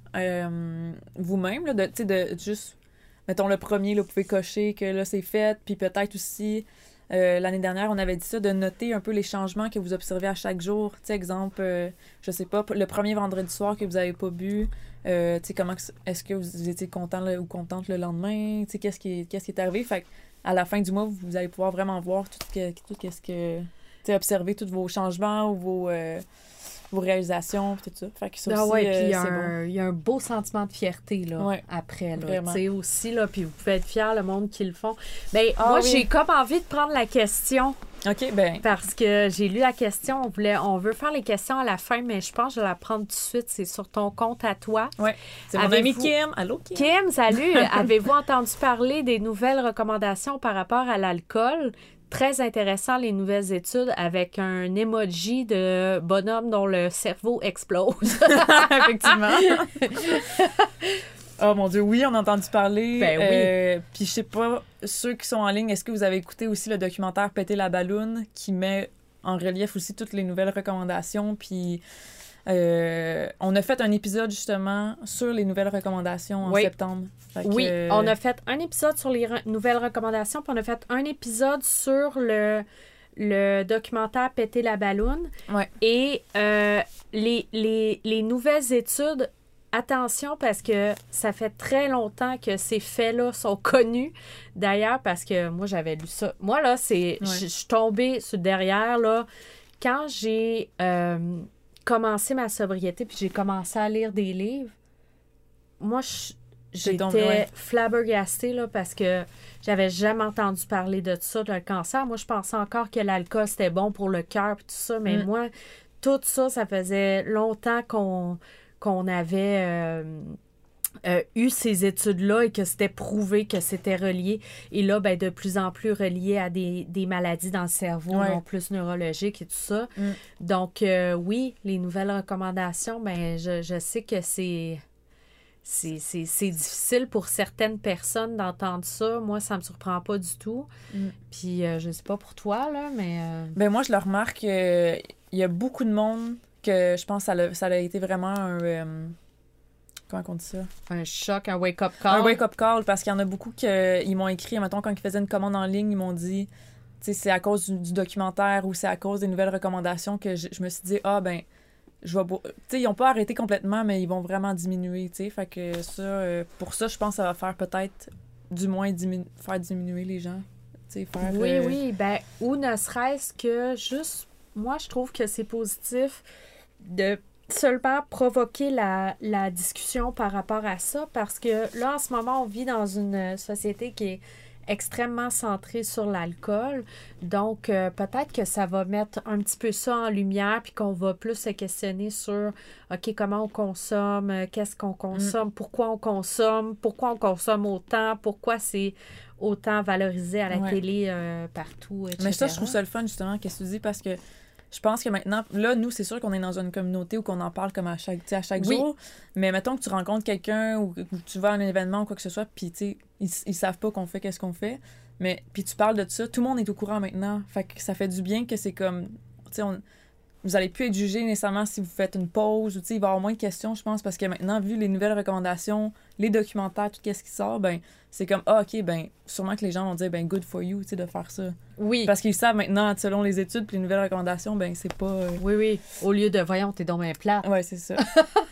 vous-même, de, tu sais, de juste, mettons, le premier, là, vous pouvez cocher que là, c'est fait, puis peut-être aussi, euh, l'année dernière, on avait dit ça, de noter un peu les changements que vous observez à chaque jour. Tu sais, exemple, euh, je sais pas, le premier vendredi soir que vous avez pas bu, euh, tu sais, comment, est-ce que vous étiez content là, ou contente le lendemain, tu sais, qu'est-ce qui, est- qu'est-ce qui est arrivé, fait à la fin du mois, vous allez pouvoir vraiment voir tout, ce que, tout qu'est-ce que tu sais, observer tous vos changements ou vos, vos réalisations, tout ça. Fait que ça Ah aussi, ouais, euh, puis il y, a un- il y a un beau sentiment de fierté là, Ouais, après. Là, aussi, là, puis vous pouvez être fiers, le monde qui le font. Ben, Ah moi, oui. j'ai comme envie de prendre la question OK, ben, parce que j'ai lu la question. On, voulait, on veut faire les questions à la fin, mais je pense que je vais la prendre tout de suite. C'est sur ton compte à toi. c'est mon ami Kim. Allô, Kim? Kim, salut! *laughs* Avez-vous entendu parler des nouvelles recommandations par rapport à l'alcool? Très intéressant, les nouvelles études avec un emoji de bonhomme dont le cerveau explose. *laughs* Effectivement. oh mon Dieu, oui, on a entendu parler. Ben oui. Euh, Puis je sais pas, ceux qui sont en ligne, est-ce que vous avez écouté aussi le documentaire Péter la balloune qui met en relief aussi toutes les nouvelles recommandations? Puis euh, on a fait un épisode justement sur les nouvelles recommandations en Oui. septembre. Que, Oui, on a fait un épisode sur les re- nouvelles recommandations, puis on a fait un épisode sur le, le documentaire Péter la balloune. Ouais. Et euh, les, les, les nouvelles études, attention parce que ça fait très longtemps que ces faits-là sont *laughs* connus. D'ailleurs, parce que moi, j'avais lu ça. Moi, là, c'est. Je Ouais. je suis tombée sur derrière, là. Quand j'ai euh, commencé ma sobriété, puis j'ai commencé à lire des livres, moi, j'étais flabbergastée, là, parce que j'avais jamais entendu parler de ça, de le cancer. Moi, je pensais encore que l'alcool, c'était bon pour le cœur, puis tout ça, mais Mm. moi, tout ça, ça faisait longtemps qu'on qu'on avait euh, euh, eu ces études-là et que c'était prouvé que c'était relié. Et là, ben, de plus en plus relié à des, des maladies dans le cerveau, Ouais. non plus neurologiques et tout ça. Mm. Donc, euh, oui, les nouvelles recommandations, ben, je, je sais que c'est. C'est c'est- c'est difficile pour certaines personnes d'entendre ça. Moi, ça me surprend pas du tout. Mm. Puis, euh, je sais pas pour toi, là, mais. euh, Ben moi, je le remarque, il y a beaucoup de monde que je pense que ça a, ça a été vraiment un... comment on dit ça? un choc, un wake-up call. Un wake-up call, parce qu'il y en a beaucoup qui m'ont écrit, mettons, quand ils faisaient une commande en ligne, ils m'ont dit, tu sais, c'est à cause du, du documentaire ou c'est à cause des nouvelles recommandations que je, je me suis dit, ah ben, je vais... Tu sais, ils n'ont pas arrêté complètement, mais ils vont vraiment diminuer, tu sais. Fait que ça, euh, pour ça, je pense que ça va faire peut-être, du moins, diminu- faire diminuer les gens. Tu sais, faire... Oui, euh, oui, ben, ou ne serait-ce que juste, moi, je trouve que c'est positif de seulement provoquer la, la discussion par rapport à ça, parce que là, en ce moment, on vit dans une société qui est extrêmement centrée sur l'alcool. Donc, euh, peut-être que ça va mettre un petit peu ça en lumière, puis qu'on va plus se questionner sur, OK, comment on consomme, euh, qu'est-ce qu'on consomme, pourquoi on consomme, pourquoi on consomme autant, pourquoi c'est autant valorisé à la Ouais. télé euh, partout, etc. Mais ça, je trouve ça le fun, justement, qu'est-ce que tu dis, parce que je pense que maintenant, là, nous, c'est sûr qu'on est dans une communauté où qu'on en parle comme à chaque, à chaque Oui. jour. Mais mettons que tu rencontres quelqu'un ou que tu vas à un événement ou quoi que ce soit, puis tu ils, ils savent pas qu'on fait qu'est-ce qu'on fait. Mais puis tu parles de ça, tout le monde est au courant maintenant. Fait que ça fait du bien que c'est comme, tu sais, on- vous allez plus être jugé nécessairement si vous faites une pause ou tu sais, il va y avoir moins de questions, je pense, parce que maintenant, vu les nouvelles recommandations, les documentaires, tout ce qui sort, ben c'est comme, ah, ok, ben sûrement que les gens vont dire, ben good for you, tu sais, de faire ça. Oui. Parce qu'ils savent maintenant, selon les études puis les nouvelles recommandations, ben c'est pas. euh, Oui, oui. Au lieu de voyons, t'es donc bien plat. Ouais, c'est ça.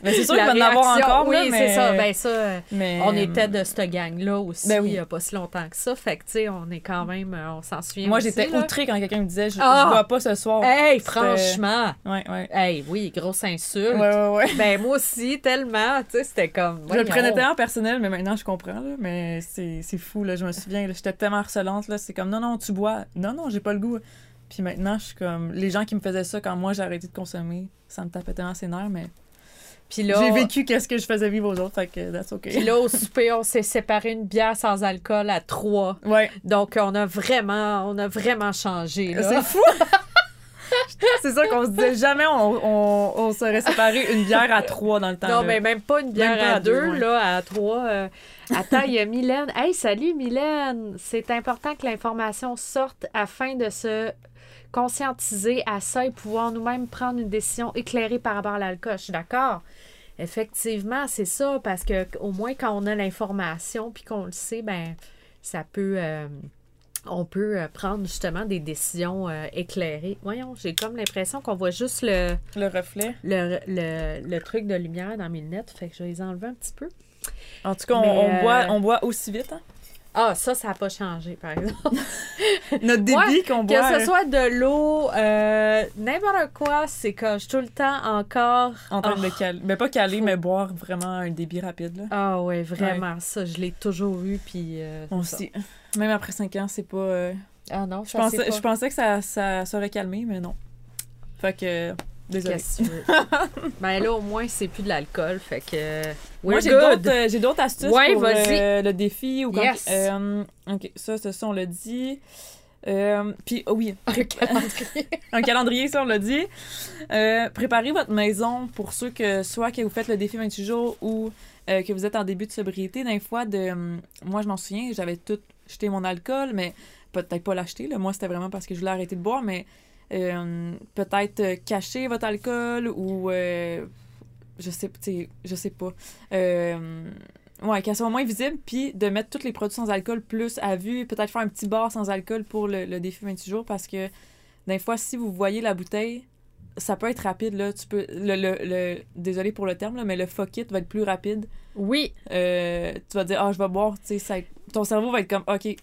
mais *laughs* c'est sûr qu'il va en avoir encore, Oui, là, mais... c'est ça. Ben ça, euh, mais- on était de cette gang-là aussi Ben oui. il y a pas si longtemps que ça. Fait que, tu sais, on est quand même, euh, on s'en souvient Moi, j'étais outrée quand quelqu'un me disait je, Ah! je vois pas ce soir. Hey, franchement. Ouais, ouais. Hey, oui, grosse insulte. Ouais, ouais, ouais. Ben, moi aussi, tellement. Tu sais, c'était comme. Je le prenais tellement personnel, mais maintenant je comprends, là, mais c'est fou, là, je me souviens, j'étais tellement harcelante, là, c'est comme, non, non, tu bois, non, non, j'ai pas le goût. Puis maintenant, je suis comme, les gens qui me faisaient ça quand moi j'ai arrêté de consommer, ça me tapait tellement ses nerfs, mais Puis là, j'ai vécu qu'est-ce que je faisais vivre aux autres, fait que that's OK. Puis là, au souper, on s'est séparé une bière sans alcool à trois. Ouais, Donc, on a vraiment, on a vraiment changé. là. c'est fou! *laughs* *laughs* c'est ça qu'on se disait, jamais on, on, on serait séparé une bière à trois dans le temps. Non, là. mais même pas une bière pas à, à deux, deux, ouais. là, à trois. euh. Attends, il y a Mylène. Hey, salut Mylène! C'est important que l'information sorte afin de se conscientiser à ça et pouvoir nous-mêmes prendre une décision éclairée par rapport à l'alcool. Je suis d'accord. Effectivement, c'est ça, parce que au moins quand on a l'information puis qu'on le sait, ben ça peut euh, on peut euh, prendre justement des décisions euh, éclairées. Voyons, j'ai comme l'impression qu'on voit juste le, Le reflet. le, le, le truc de lumière dans mes lunettes, fait que je vais les enlever un petit peu. En tout cas, on, on euh, boit, on boit aussi vite. Hein? Ah, ça, ça n'a pas changé, par exemple. *laughs* Notre débit Ouais, qu'on que boit ce euh, soit de l'eau, euh, n'importe quoi, c'est que je suis tout le temps encore. en train Oh. de caler. Mais pas caler, mais boire vraiment un débit rapide. Là. Ah ouais, vraiment, ça, je l'ai toujours eu, puis... euh, On. Même après 5 ans, c'est pas. euh, Ah non, Je pensais, je pensais que ça, ça serait calmé, mais non. Fait que. Désolé. Qu'est-ce que tu veux? *laughs* ben là, au moins, c'est plus de l'alcool, fait que... Moi, We're j'ai d'autres, euh, j'ai d'autres astuces Ouais, pour euh, le défi. Ou quand, Yes. euh, ok, ça, ça, ça, on l'a dit. Euh, Puis, oh oui, *laughs* Un calendrier. *laughs* un calendrier, ça, on l'a dit. Euh, préparez votre maison pour ceux que, soit que vous faites le défi 28 jours ou euh, que vous êtes en début de sobriété. D'un fois, de, moi, je m'en souviens, j'avais tout jeté mon alcool, mais peut-être pas l'acheter. Moi, c'était vraiment parce que je voulais arrêter de boire, mais euh, peut-être euh, cacher votre alcool ou. euh, je sais, je sais pas. Euh, ouais, qu'elle soit moins visible, puis de mettre tous les produits sans alcool plus à vue, peut-être faire un petit bar sans alcool pour le, le défi 28 jours parce que des fois, si vous voyez la bouteille, ça peut être rapide, là. Tu peux. Le, le, le- désolé pour le terme, là, mais le fuck it va être plus rapide. Oui, Euh, tu vas dire, ah, je vais boire, tu sais, ça- ton cerveau va être comme, ok, tu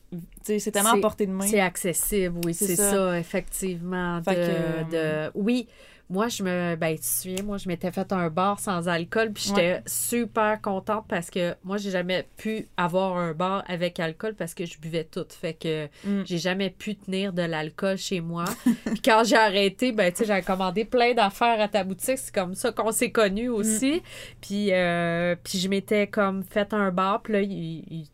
sais, c'est tellement à portée de main. c'est accessible, oui, C'est ça. ça. effectivement. De, que, euh, de- Oui, moi, je me... Ben, tu te souviens, moi, je m'étais fait un bar sans alcool, puis j'étais super contente parce que moi, j'ai jamais pu avoir un bar avec alcool parce que je buvais tout. Fait que Mm. j'ai jamais pu tenir de l'alcool chez moi. *laughs* puis quand j'ai arrêté, ben, tu sais, j'ai commandé plein d'affaires à ta boutique. C'est comme ça qu'on s'est connus aussi. Puis, euh, puis je m'étais comme fait un bar, puis là, il- il-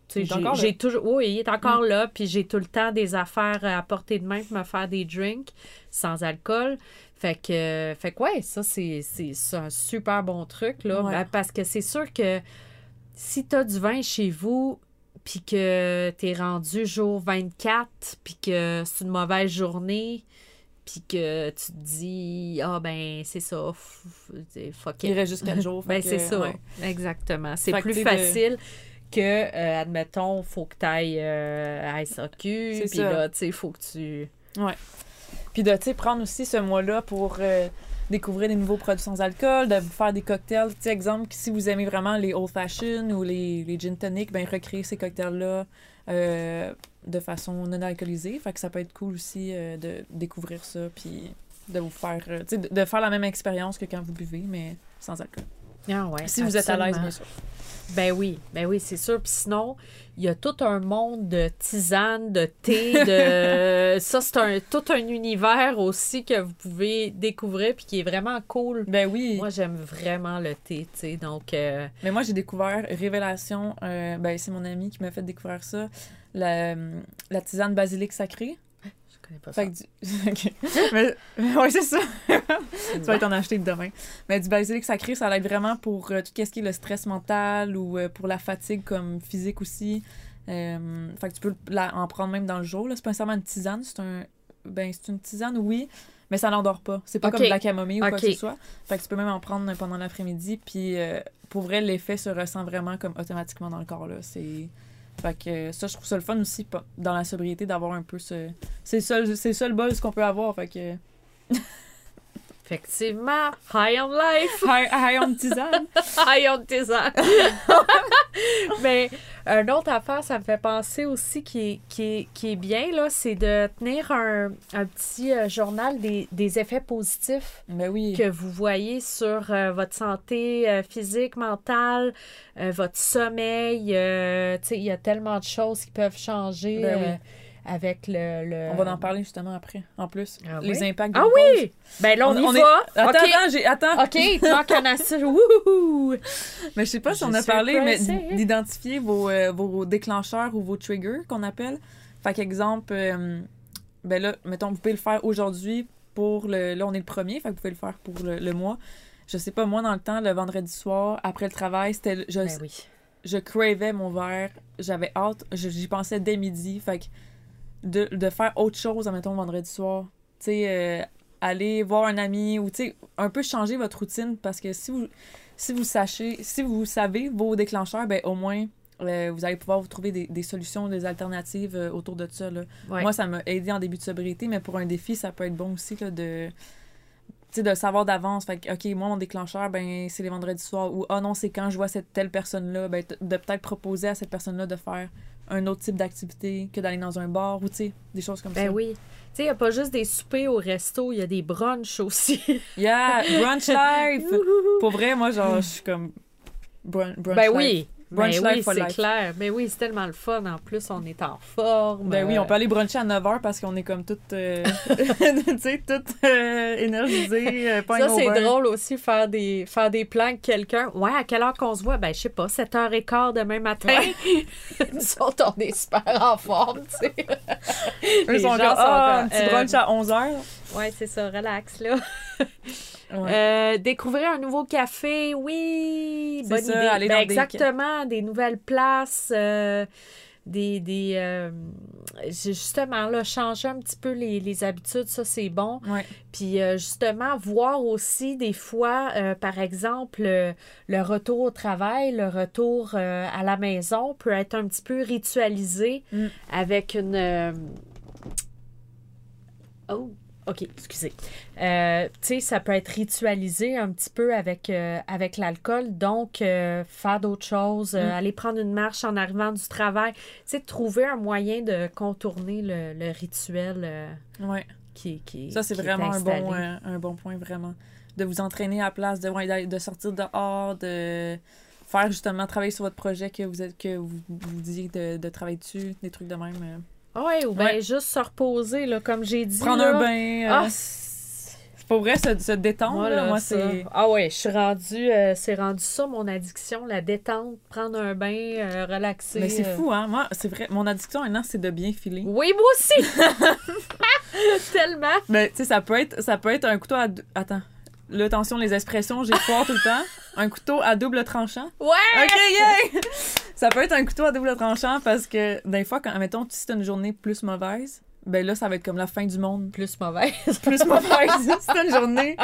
j'ai toujours... Oui, il est encore là, puis j'ai tout le temps des affaires à portée de main pour me faire des drinks sans alcool. Fait que, fait que ouais, ça, c'est un super bon truc, là. Ouais. Ben, parce que c'est sûr que si t'as du vin chez vous, puis que t'es rendu jour 24, puis que c'est une mauvaise journée, puis que tu te dis, ah ben, c'est ça, fuck Il it. reste juste 4 jours. Ben, c'est ça. ouais. Exactement. C'est que plus de- facile que, euh, admettons, faut que tu ailles à SAQ, puis là, tu sais, faut que tu. Puis de, prendre aussi ce mois-là pour euh, découvrir des nouveaux produits sans alcool, de vous faire des cocktails. Tu sais, exemple, si vous aimez vraiment les old fashion ou les, gin tonic, ben recréer ces cocktails-là euh, de façon non alcoolisée. Fait que ça peut être cool aussi euh, de découvrir ça, puis de vous de faire la même expérience que quand vous buvez, mais sans alcool. Ah ouais, Si vous êtes à l'aise, bien sûr. Ben oui, ben oui, c'est sûr. Puis sinon, il y a tout un monde de tisanes, de thé, de. *laughs* ça, c'est un, tout un univers aussi que vous pouvez découvrir, puis qui est vraiment cool. Ben oui. Moi, j'aime vraiment le thé, tu sais. Donc, euh, Mais moi, j'ai découvert Révélation. euh, ben, c'est mon ami qui m'a fait découvrir ça. La, la tisane basilic sacrée. Connais pas ça. Fait que du... *laughs* Ok. Mais, ouais, c'est ça. tu vas t'en acheter demain. Mais du basilic sacré, ça aide vraiment pour euh, tout ce qui est le stress mental ou euh, pour la fatigue comme physique aussi. Euh, fait que tu peux la- en prendre même dans le jour. C'est pas nécessairement une tisane, c'est un... Ben, c'est une tisane, oui, mais ça n'endort pas. C'est pas comme de la camomille ou quoi que ce soit. Fait que tu peux même en prendre pendant l'après-midi. Puis euh, pour vrai, l'effet se ressent vraiment comme automatiquement dans le corps. là. C'est Fait que ça, je trouve ça le fun aussi dans la sobriété d'avoir un peu ce. C'est c'est le seul buzz qu'on peut avoir. Fait que. Effectivement, high on life, *laughs* High, high on tisane. *laughs* high on tisane. *laughs* Mais une autre affaire, ça me fait penser aussi qui est, qui est, qui est bien, là, c'est de tenir un, un petit euh, journal des, des effets positifs ben oui. que vous voyez sur euh, votre santé euh, physique, mentale, votre sommeil. tu sais, il y a tellement de choses qui peuvent changer Ben oui. Avec le, le- On va en parler justement après, en plus. Ah les oui? impacts de Ah oui! Ben là, on, y On est- va. Attends, attends, j'ai. Attends. OK, manques un assis. *laughs* Wouhou! Mais je sais pas si Je on a parlé, mais d'identifier vos, euh, vos déclencheurs ou vos triggers qu'on appelle. Fait qu'exemple, euh, ben là, mettons, vous pouvez le faire aujourd'hui pour le. Là, on est le premier, fait que vous pouvez le faire pour le, le mois. Je sais pas, moi, dans le temps, le vendredi soir, après le travail, c'était. le- Je, Ben oui. je cravais mon verre, j'avais hâte, je- j'y pensais dès midi. Fait que de, de faire autre chose, admettons, vendredi soir. Tu sais, euh, aller voir un ami ou, tu sais, un peu changer votre routine parce que si vous, si vous sachez, si vous savez vos déclencheurs, ben au moins, euh, vous allez pouvoir vous trouver des, des solutions, des alternatives euh, autour de ça. Là. Ouais. Moi, ça m'a aidé en début de sobriété, mais pour un défi, ça peut être bon aussi là, de tu sais, de savoir d'avance. Fait que, OK, moi, mon déclencheur, ben, c'est les vendredis soirs. Ou, ah non, c'est quand je vois cette telle personne-là, ben, t- de peut-être proposer à cette personne-là de faire un autre type d'activité que d'aller dans un bar ou, des choses comme Ben ça. oui. Tu sais, il n'y a pas juste des soupers au resto, il y a des brunchs aussi. *laughs* Yeah, brunch life! Pour vrai, moi, genre, je suis comme brun- brunch ben life. oui. Brunch ben oui, life for c'est clair. Ben oui, c'est tellement le fun. En plus, on est en forme. Ben oui, Euh, on peut aller bruncher à 9h parce qu'on est comme toutes, euh, *laughs* tu sais, toutes euh, énergisées, euh, Ça, c'est drôle aussi, faire des, faire des plans avec quelqu'un. Ouais, à quelle heure qu'on se voit? Ben, je sais pas, 7h15 demain matin. *laughs* Nous autres, on est super en forme, tu sais. Eux Les sont gens comme, sont ah, comme, un petit euh, brunch à 11h. Ouais, c'est ça, relax, là. Ouais. Euh, découvrir un nouveau café, oui, bonne ça, idée. aller Ben, dans exactement, des nouvelles places, euh, des, des euh, justement là changer un petit peu les, les habitudes, ça c'est bon. Ouais. Puis euh, justement voir aussi des fois, euh, par exemple, le retour au travail, le retour à la maison peut être un petit peu ritualisé Mm. avec une Oh, OK, excusez. Euh, tu sais, ça peut être ritualisé un petit peu avec, euh, avec l'alcool. Donc, euh, faire d'autres choses, Mm. aller prendre une marche en arrivant du travail. Tu sais, trouver un moyen de contourner le, le rituel Ouais. qui, qui Ça, c'est vraiment un bon, un bon point, vraiment. De vous entraîner à la place, de, de sortir dehors, de faire justement travailler sur votre projet que vous êtes que vous, vous disiez de, de travailler dessus, des trucs de même. Ouais, ou bien Ouais. juste se reposer, là, comme j'ai dit. Prendre là. un bain. euh, Ah, c'est- pas vrai, se, se détendre. moi, là, là, moi, ça. c'est. Ah ouais, je suis rendue, euh, c'est rendu ça mon addiction, la détente, prendre un bain, euh, relaxer. Mais c'est fou, hein. Moi, c'est vrai. Mon addiction maintenant, c'est de bien filer. Oui, moi aussi! *laughs* *laughs* Tellement! Mais tu sais, ça peut être ça peut être un couteau à dou- attends. Là, attention, les expressions, j'ai foire tout le temps. Un couteau à double tranchant. Ouais! OK, yeah! *laughs* ça peut être un couteau à double tranchant parce que des fois, quand, mettons, si c'est une journée plus mauvaise, ben là, ça va être comme la fin du monde. Plus mauvaise. Plus mauvaise. *laughs* si c'est une journurnée.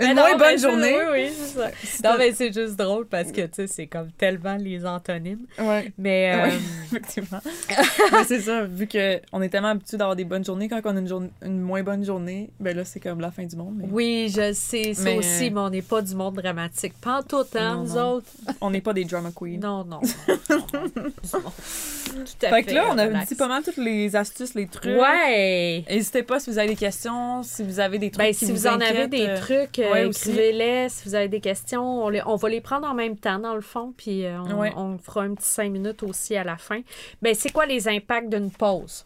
Une non, moins bonne c'est- journée. Oui, oui, c'est ça. Non, mais c'est juste drôle parce que, tu sais, c'est comme tellement les antonymes. Ouais. Mais, euh, Ouais, *laughs* effectivement. mais c'est ça, vu qu'on est tellement habitué d'avoir des bonnes journées, quand on a une, une moins bonne journée, ben là, c'est comme la fin du monde. mais oui, je sais, ça Mais- aussi, mais on n'est pas du monde dramatique. Pas tout, hein, Non, nous non. autres? On n'est pas des drama queens. Non, non. *laughs* Tout à Fait que là, on a relax. dit pas mal toutes les astuces, les trucs. Ouais! N'hésitez pas si vous avez des questions, si vous avez des trucs Ben, qui si vous, en avez des euh, trucs, euh, ouais, écrivez-les. Si vous avez des questions, on, les- on va les prendre en même temps, dans le fond, puis euh, on, Ouais. on fera un petit cinq minutes aussi à la fin. Ben, c'est quoi les impacts d'une pause?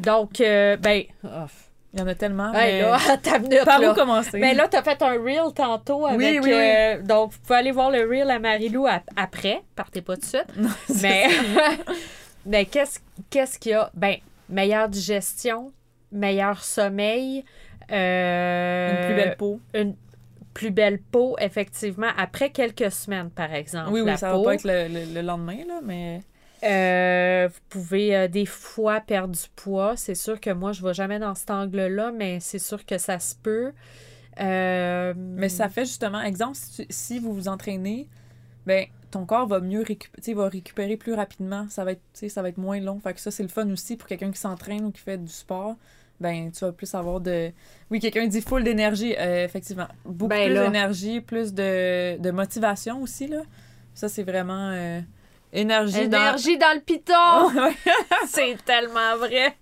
Donc, euh, ben, oh, Il y en a tellement. hey, mais là, *laughs* ta minute, Par là. où commencer? Ben là, t'as fait un reel tantôt avec... Oui, oui, oui. donc, vous pouvez aller voir le reel à Marilou ap- après. Partez pas tout de suite. Non, *laughs* Mais, *laughs* mais qu'est-ce qu'est-ce qu'il y a? Ben, meilleure digestion, meilleur sommeil. Euh, Une plus belle peau. Une plus belle peau, effectivement, après quelques semaines, par exemple. Oui, oui, la ça peau. va pas être le, le- le lendemain, là, mais... Euh, vous pouvez euh, des fois perdre du poids. C'est sûr que moi, je ne vais jamais dans cet angle-là, mais c'est sûr que ça se peut. Euh, Mais ça fait justement, exemple, si, tu- si vous vous entraînez, ben, ton corps va mieux récupérer, va récupérer plus rapidement. Ça va être, ça va être moins long. Fait que ça, c'est le fun aussi pour quelqu'un qui s'entraîne ou qui fait du sport. Ben, tu vas plus avoir de. Oui, quelqu'un dit full d'énergie. euh, effectivement. Beaucoup Ben plus d'énergie, plus de, de motivation aussi, là. Ça, c'est vraiment. euh, énergie, Énergie dans le piton! *laughs* *laughs* c'est tellement vrai.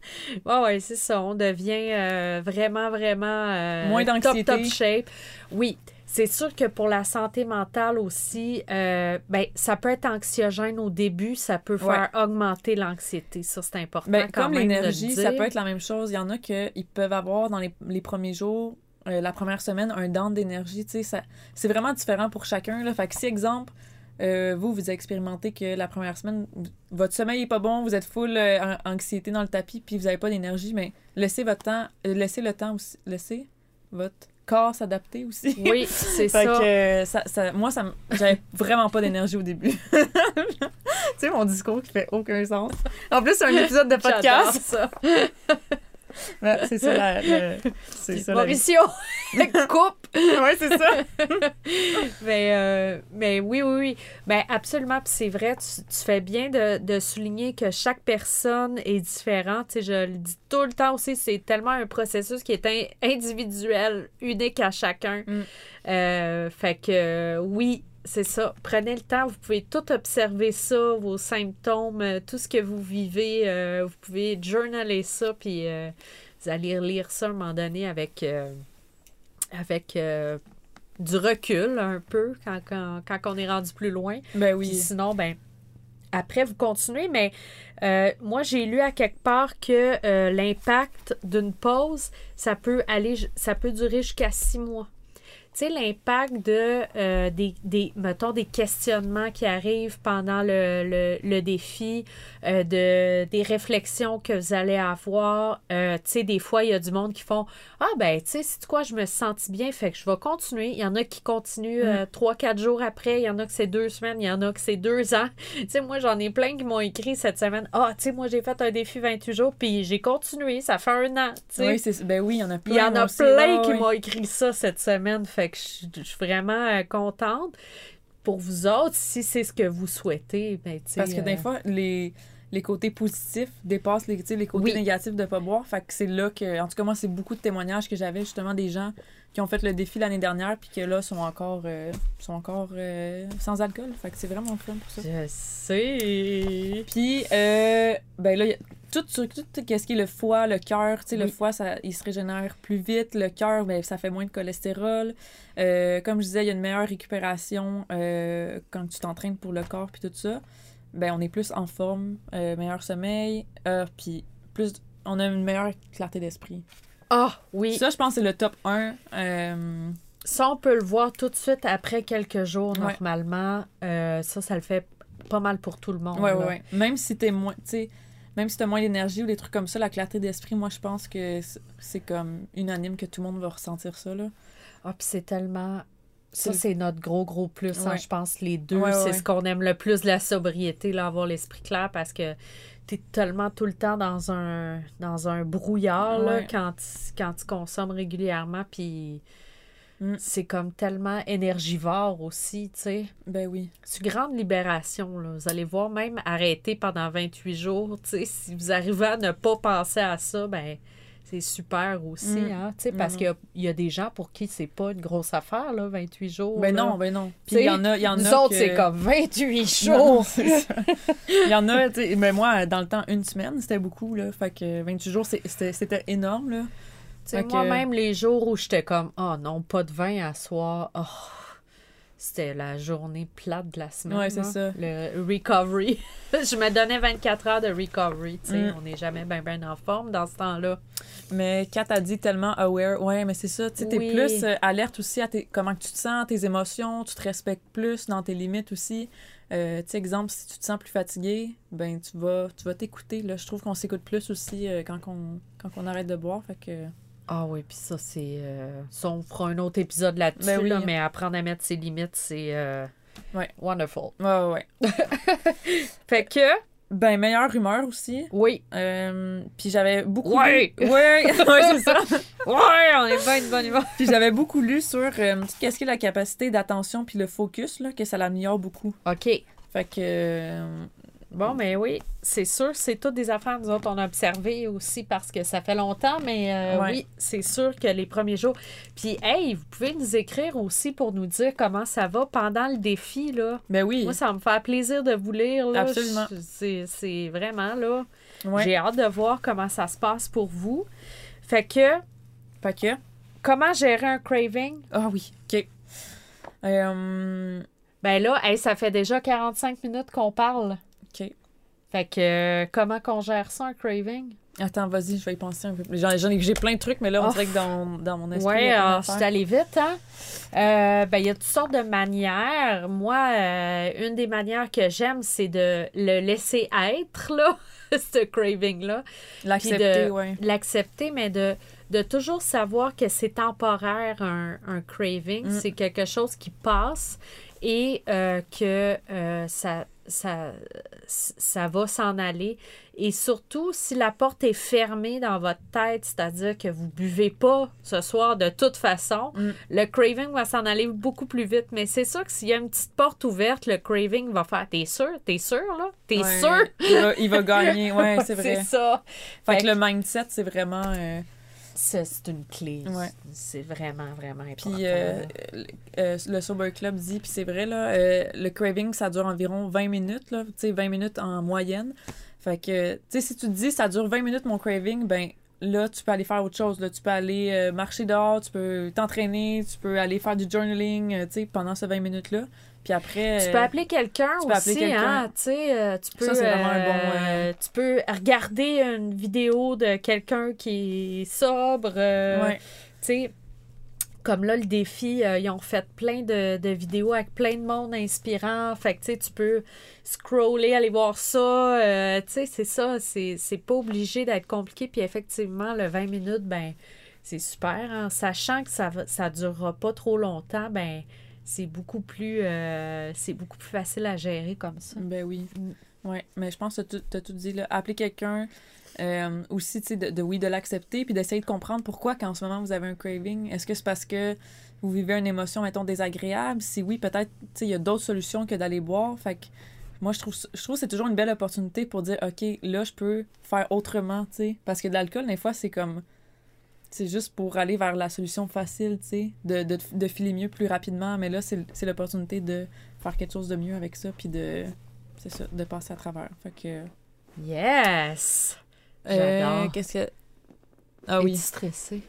Ouais, ouais, c'est ça. On devient euh, vraiment, vraiment euh, Moins top, d'anxiété. top shape. Oui. C'est sûr que pour la santé mentale aussi, euh, ben, ça peut être anxiogène au début, ça peut faire augmenter l'anxiété. Ça, c'est important. Ben, quand comme l'énergie, ça peut être la même chose. Il y en a qu'ils peuvent avoir dans les, les premiers jours, euh, la première semaine, un down d'énergie. tu sais, ça- C'est vraiment différent pour chacun. Là. Fait que si, exemple, euh, vous, vous expérimentez que la première semaine, votre sommeil est pas bon, vous êtes full euh, an- anxiété dans le tapis, puis vous n'avez pas d'énergie, mais laissez votre temps, euh, laissez le temps aussi, laissez votre corps s'adapter aussi. Oui, *laughs* c'est ça. que ça, ça- moi, ça, j'avais vraiment pas d'énergie au début. *laughs* tu sais, mon discours qui fait aucun sens. En plus, c'est un *laughs* épisode de podcast. ça. Ouais, c'est ça, la, le- c'est ça. Mauricio, coupe! *laughs* ouais, c'est ça. *laughs* Mais, euh, mais oui, oui, oui. Ben, absolument. Puis c'est vrai, tu, tu fais bien de, de souligner que chaque personne est différente. Tu sais, je le dis tout le temps aussi, c'est tellement un processus qui est in- individuel, unique à chacun. Mm. Euh, fait que oui, c'est ça. Prenez le temps, vous pouvez tout observer ça, vos symptômes, euh, tout ce que vous vivez. euh, vous pouvez journaler ça, puis euh, vous allez lire ça à un moment donné avec, euh, avec du recul un peu quand, quand, quand on est rendu plus loin. Ben Puis oui. sinon, ben après, vous continuez, mais euh, moi, j'ai lu à quelque part que euh, l'impact d'une pause, ça peut aller, ça peut durer jusqu'à six mois. Tu sais, l'impact de, euh, des, des, mettons, des questionnements qui arrivent pendant le, le, le défi, euh, de, des réflexions que vous allez avoir. Euh, tu sais, des fois, il y a du monde qui font Ah, ben, tu sais, c'est quoi, je me sens bien, fait que je vais continuer. Il y en a qui continuent euh, trois, quatre jours après. Il y en a que c'est deux semaines. Il y en a que c'est deux ans. *laughs* Tu sais, moi, j'en ai plein qui m'ont écrit cette semaine Ah, tu sais, moi, j'ai fait un défi 28 jours, puis j'ai continué. Ça fait un an. Tu sais. Oui, c'est- ben oui, il y en a plein. Il y en a aussi. plein qui m'ont écrit ça cette semaine. Fait que je je suis vraiment euh, contente. Pour vous autres, si c'est ce que vous souhaitez, ben, Parce que des euh, fois, les, les côtés positifs dépassent les, les côtés Oui. négatifs de pas boire. Fait que c'est là que, en tout cas, moi, c'est beaucoup de témoignages que j'avais justement des gens qui ont fait le défi l'année dernière puis que là sont encore, euh, sont encore euh, sans alcool. Fait que c'est vraiment fun pour ça. Je sais. Puis, euh, ben là, tout, ce qui est le foie, le cœur, tu sais, le Oui. foie, ça, il se régénère plus vite. Le cœur, ben, ça fait moins de cholestérol. Euh, comme je disais, il y a une meilleure récupération euh, quand tu t'entraînes pour le corps puis tout ça. Ben, on est plus en forme, euh, meilleur sommeil, puis plus, on a une meilleure clarté d'esprit. Ah, oui. Ça, je pense, c'est le top 1. euh, Ça, on peut le voir tout de suite après quelques jours, Ouais. normalement. Ça, ça le fait pas mal pour tout le monde. Ouais, ouais. Même si t'es moins, tu sais, même si t'as moins d'énergie ou des trucs comme ça, la clarté d'esprit, moi, je pense que c'est- comme unanime que tout le monde va ressentir ça, là. Ah, puis c'est tellement. Ça, C'est- notre gros, gros plus, hein, je pense, les deux. Ouais, c'est ouais. ce qu'on aime le plus, la sobriété, là, avoir l'esprit clair, parce que t'es tellement tout le temps dans un, dans un brouillard, là, quand, tu- quand tu consommes régulièrement, puis Mm. c'est comme tellement énergivore aussi, tu sais. Ben oui. C'est une grande libération, là. Vous allez voir, même arrêter pendant 28 jours, tu sais, si vous arrivez à ne pas penser à ça, ben c'est super aussi, Mm. hein, tu sais, parce Mhm. qu'il y y, a des gens pour qui c'est pas une grosse affaire, là, 28 jours. Ben là. non, ben non. Puis il y en a, il y en Nous a autres, que- c'est comme 28 *laughs* Non, non, jours. Il y en a, tu sais, mais moi, dans le temps, une semaine, c'était beaucoup, là. Fait que 28 jours, c'était énorme, là. Que- moi-même, les jours où j'étais comme, oh non, pas de vin à soir, oh, c'était la journée plate de la semaine. Ouais, c'est ça. Le recovery. *laughs* je me donnais 24 heures de recovery. Tu sais, Mm. on n'est jamais bien ben en forme dans ce temps-là. Mais Kat a dit tellement aware. Ouais, mais c'est ça. Tu Oui. plus euh, alerte aussi à tes, comment tu te sens, tes émotions. Tu te respectes plus dans tes limites aussi. Euh, tu sais, exemple, si tu te sens plus fatigué, ben tu vas tu vas t'écouter. Je trouve qu'on s'écoute plus aussi euh, quand, on, quand on arrête de boire. Fait que... Ah oui, puis ça, c'est. euh, ça, on fera un autre épisode là-dessus, Ben oui. là, mais apprendre à mettre ses limites, c'est. euh, Ouais. Wonderful. Ouais, ouais. *laughs* Fait que, Ben, meilleure humeur aussi. Oui. Euh, puis j'avais beaucoup Ouais. lu... *laughs* Ouais, ouais, c'est ça. *laughs* Ouais, on est pas une bonne humeur. Puis j'avais beaucoup lu sur euh, qu'est-ce qui est la capacité d'attention puis le focus, là, que ça l'améliore beaucoup. OK. Fait que... euh, Bon, mais oui, c'est sûr, c'est toutes des affaires, nous autres, on a observé aussi parce que ça fait longtemps, mais euh, Ouais. oui, c'est sûr que les premiers jours. Puis, hey, vous pouvez nous écrire aussi pour nous dire comment ça va pendant le défi, là. Ben oui. Moi, ça va me faire plaisir de vous lire, là. Absolument. C'est vraiment, là. Ouais. J'ai hâte de voir comment ça se passe pour vous. Fait que, Fait que... comment gérer un craving? Ah oui, OK. Euh, Ben là, hey, ça fait déjà 45 minutes qu'on parle. OK. Fait que, euh, comment qu'on gère ça, un craving? Attends, vas-y, je vais y penser un peu. plus. J'en, j'en ai, j'ai plein de trucs, mais là, on Oh. dirait que dans, dans mon esprit... Oui, il y a plein alors, d'affaires. c'est allé vite, hein? Euh, ben, il y a toutes sortes de manières. Moi, euh, une des manières que j'aime, c'est de le laisser être, là, *laughs* ce craving-là. L'accepter, ouais. L'accepter, mais de, de toujours savoir que c'est temporaire, un, un craving. Mm. C'est quelque chose qui passe et euh, que ça, ça, ça va s'en aller. Et surtout, si la porte est fermée dans votre tête, c'est-à-dire que vous buvez pas ce soir de toute façon, Mm. le craving va s'en aller beaucoup plus vite. Mais c'est sûr que s'il y a une petite porte ouverte, le craving va faire T'es sûr? T'es sûr, là? T'es Ouais, sûr? Il va, il va gagner, ouais, *laughs* c'est vrai. c'est ça. Fait Fait que le mindset, c'est vraiment... euh, Ça, c'est une clé. Ouais. C'est vraiment, vraiment important. Puis euh, euh, le Sober Club dit, puis c'est vrai, là, euh, le craving, ça dure environ 20 minutes, là, tu sais, 20 minutes en moyenne. Fait que, tu sais, si tu te dis, ça dure 20 minutes mon craving, ben là, tu peux aller faire autre chose. Là. Tu peux aller euh, marcher dehors, tu peux t'entraîner, tu peux aller faire du journaling, euh, tu sais, pendant ces 20 minutes-là. Puis après... Tu euh, peux appeler quelqu'un peux aussi, quelqu'un. hein, tu sais, euh, tu peux... Ça, c'est vraiment un bon, euh, Tu peux regarder une vidéo de quelqu'un qui est sobre, euh, ouais. tu sais... Comme là, le défi, euh, ils ont fait plein de, de vidéos avec plein de monde inspirant. Fait que, tu sais, tu peux scroller, aller voir ça. euh, tu sais, c'est ça. C'est pas obligé d'être compliqué. Puis effectivement, le 20 minutes, ben c'est super. En sachant que ça va, ça durera pas trop longtemps, ben c'est beaucoup plus euh, c'est beaucoup plus facile à gérer comme ça. Ben oui. Mm. Ouais, mais je pense que tu as tout dit, là. Appeler quelqu'un, euh, aussi, tu sais, de, oui, de l'accepter, puis d'essayer de comprendre pourquoi, qu'en ce moment, vous avez un craving. Est-ce que c'est parce que vous vivez une émotion, mettons, désagréable? Si oui, peut-être, tu sais, il y a d'autres solutions que d'aller boire. Fait que moi, je trouve, je trouve c'est toujours une belle opportunité pour dire, OK, là, je peux faire autrement, tu sais. Parce que de l'alcool, des fois, c'est comme. C'est juste pour aller vers la solution facile, tu sais, de, de, de filer mieux plus rapidement. Mais là, c'est l'opportunité de faire quelque chose de mieux avec ça, puis de. C'est ça, de passer à travers. Fait que. Yes! Euh, J'adore. Qu'est-ce que. Ah oui. stressé?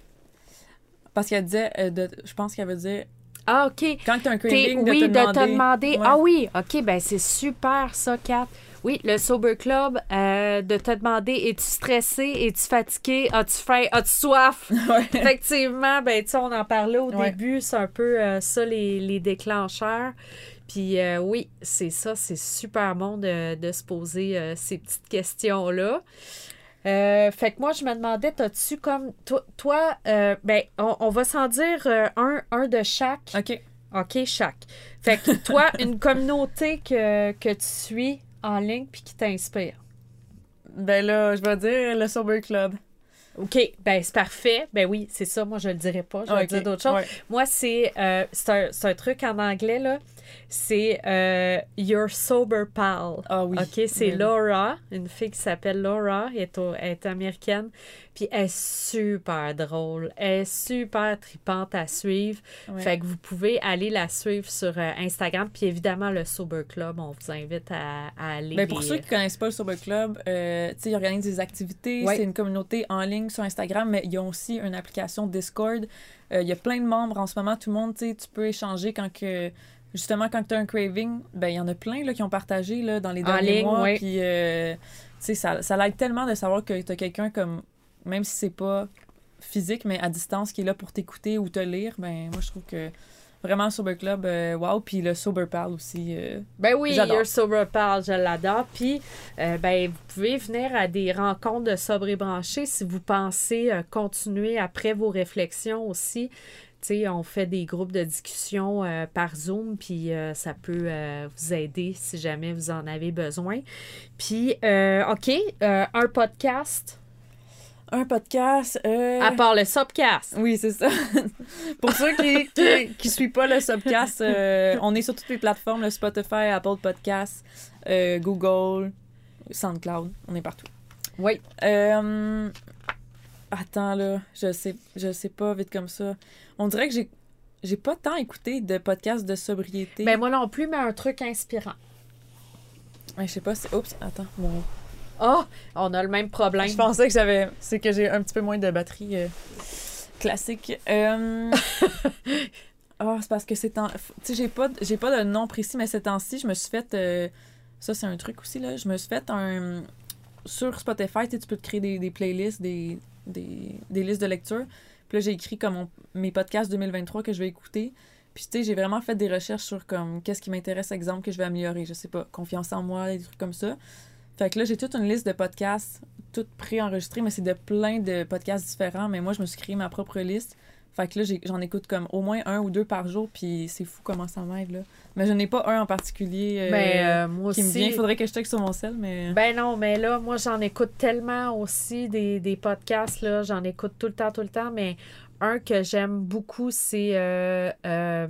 Parce qu'elle disait. euh, de, je pense qu'elle veut dire. Ah, OK. Quand t'as un T'es- craving, de oui, te de demander. te demander. Ouais. Ah oui, OK, ben c'est super ça, Kat. Oui, le Sober Club, euh, de te demander es-tu stressé, es-tu fatigué, as-tu faim, as-tu soif? *laughs* Ouais. Effectivement, ben tu sais, on en parlait au Ouais. début, c'est un peu euh, ça les, les déclencheurs. Puis euh, oui, c'est ça, c'est super bon de, de se poser ces petites questions-là. Euh, fait que moi, je me demandais, t'as-tu comme. Toi, toi euh, ben, on, on va s'en dire euh, un, un de chaque. OK. OK, chaque. Fait que toi, une communauté que, que tu suis en ligne puis qui t'inspire? Ben là, je vais dire le Sober Club. OK, ben c'est parfait. Ben oui, c'est ça. Moi, je le dirais pas. Je vais dire d'autres choses. ouais. Moi, c'est euh, un, c'est un truc en anglais, là. C'est euh, Your Sober Pal. Ah oui. OK, c'est oui. Laura, une fille qui s'appelle Laura, elle est, au- elle est américaine, puis elle est super drôle, elle est super tripante à suivre. Fait que vous pouvez aller la suivre sur euh, Instagram, puis évidemment le Sober Club, on vous invite à, à aller. Ben pour les- ceux qui connaissent pas le Sober Club, euh, ils organisent des activités. C'est une communauté en ligne sur Instagram, mais ils ont aussi une application Discord. Euh, Il y a plein de membres en ce moment. Tout le monde, tu peux échanger quand que. Justement, quand tu as un craving, ben il y en a plein là, qui ont partagé là, dans les derniers ligne, mois. Puis, euh, ça, ça l'aide tellement de savoir que tu as quelqu'un comme. Même si c'est pas physique, mais à distance, qui est là pour t'écouter ou te lire, ben moi, je trouve que vraiment le Sober Club, euh, wow. Puis le Sober Pal aussi. euh, Ben oui, J'adore. Your Sober Pal, je l'adore. Puis, euh, ben, vous pouvez venir à des rencontres de sobre et branché si vous pensez euh, continuer après vos réflexions aussi. On fait des groupes de discussion euh, par Zoom, puis euh, ça peut euh, vous aider si jamais vous en avez besoin. Puis, OK, un podcast, Un podcast. à part le Subcast. Oui, c'est ça. *laughs* Pour ceux qui qui, qui suivent pas le Subcast, on est sur toutes les plateformes, le Spotify, Apple Podcasts, Google, SoundCloud, on est partout. Oui. Attends là, je sais, je sais pas vite comme ça. On dirait que j'ai j'ai pas tant écouté de podcasts de sobriété. Ben, moi non plus, mais un truc inspirant. Ouais, je sais pas, c'est oups, attends. mon- Oh, on a le même problème. Je pensais que j'avais c'est que j'ai un petit peu moins de batterie euh, classique. Euh... *laughs* Ah, c'est parce que c'est temps. Tu sais, j'ai pas, de- j'ai pas de nom précis, mais ces temps-ci, je me suis fait. euh, Ça, c'est un truc aussi, là. Je me suis fait un. Sur Spotify, tu peux te créer des, des playlists, des, des, des listes de lecture. Puis là, j'ai écrit comme mes podcasts 2023 que je vais écouter. Puis, tu sais, j'ai vraiment fait des recherches sur comme qu'est-ce qui m'intéresse, exemple, que je vais améliorer. Je sais pas, confiance en moi, des trucs comme ça. Fait que là, j'ai toute une liste de podcasts, toutes pré-enregistrées, mais c'est de plein de podcasts différents. Mais moi, je me suis créé ma propre liste. Fait que là, j'en écoute comme au moins un ou deux par jour, puis c'est fou comment ça m'aide, là. Mais je n'ai pas un en particulier euh, Ben, euh, moi qui me vient. Il faudrait que je check sur mon sel, mais... Ben non, mais là, moi, j'en écoute tellement aussi des, des podcasts, là. J'en écoute tout le temps, tout le temps, mais un que j'aime beaucoup, c'est... euh, euh,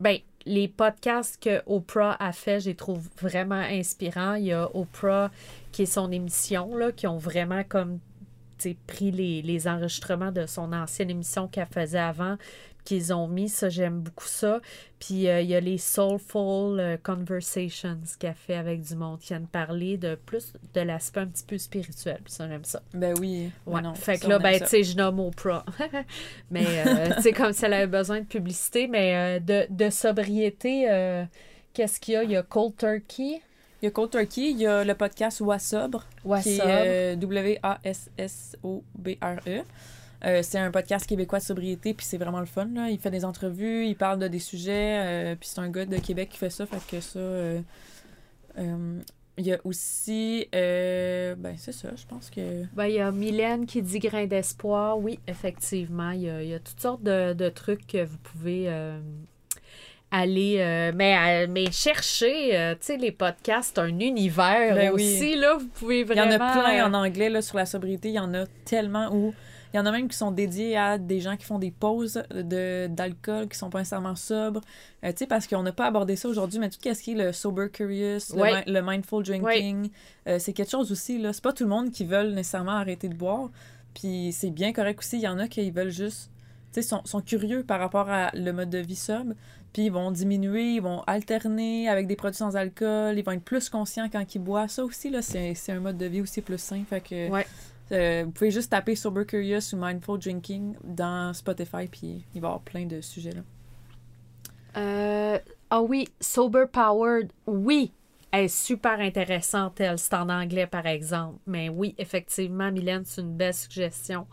ben, les podcasts que Oprah a fait, je les trouve vraiment inspirants. Il y a Oprah, qui est son émission, là, qui ont vraiment comme pris les, les enregistrements de son ancienne émission qu'elle faisait avant, qu'ils ont mis. Ça, j'aime beaucoup ça. Puis euh, il y a les Soulful euh, Conversations qu'elle fait avec du monde qui vient de parler de plus de l'aspect un petit peu spirituel. Puis ça, j'aime ça. Ben oui. Ouais. non, fait que là, ben, tu sais, je nomme Oprah. *laughs* mais, euh, tu sais, comme si elle avait besoin de publicité. Mais euh, de, de sobriété, euh, qu'est-ce qu'il y a? Il y a Cold Turkey. Il y a Cold Turkey, il y a le podcast est euh, W-A-S-S-O-B-R-E. Euh, c'est un podcast québécois de sobriété, puis c'est vraiment le fun. Là. Il fait des entrevues, il parle de des sujets, euh, puis c'est un gars de Québec qui fait ça, fait que ça... euh, euh, il y a aussi... ben, c'est ça, je pense que... Ben, il y a Mylène qui dit grain d'espoir. Oui, effectivement. Il y a, il y a toutes sortes de, de trucs que vous pouvez aller. euh, mais, mais chercher, euh, tu sais, les podcasts, un univers Ben oui. aussi. Là, vous pouvez Il y vraiment. en a plein en euh, anglais là, sur la sobriété. Il y en a tellement où. Il y en a même qui sont dédiés à des gens qui font des pauses de, d'alcool, qui sont pas nécessairement sobres. Euh, tu sais, parce qu'on n'a pas abordé ça aujourd'hui, mais tout ce qui est le sober curious, le Ouais. mi- le, mindful drinking, c'est quelque chose aussi. là. C'est pas tout le monde qui veut nécessairement arrêter de boire. Puis c'est bien correct aussi. Il y en a qui veulent juste. Tu sais, sont, sont curieux par rapport à le mode de vie sobre. Puis ils vont diminuer, ils vont alterner avec des produits sans alcool, ils vont être plus conscients quand ils boivent. Ça aussi, là, c'est c'est un mode de vie aussi plus sain. Fait que Ouais. euh, vous pouvez juste taper Sober Curious ou Mindful Drinking dans Spotify, puis il va y avoir plein de sujets là. euh, ah oui, Sober Powered. Oui. Est super intéressante, elle. C'est en anglais, par exemple. Mais oui, effectivement, Mylène, c'est une belle suggestion.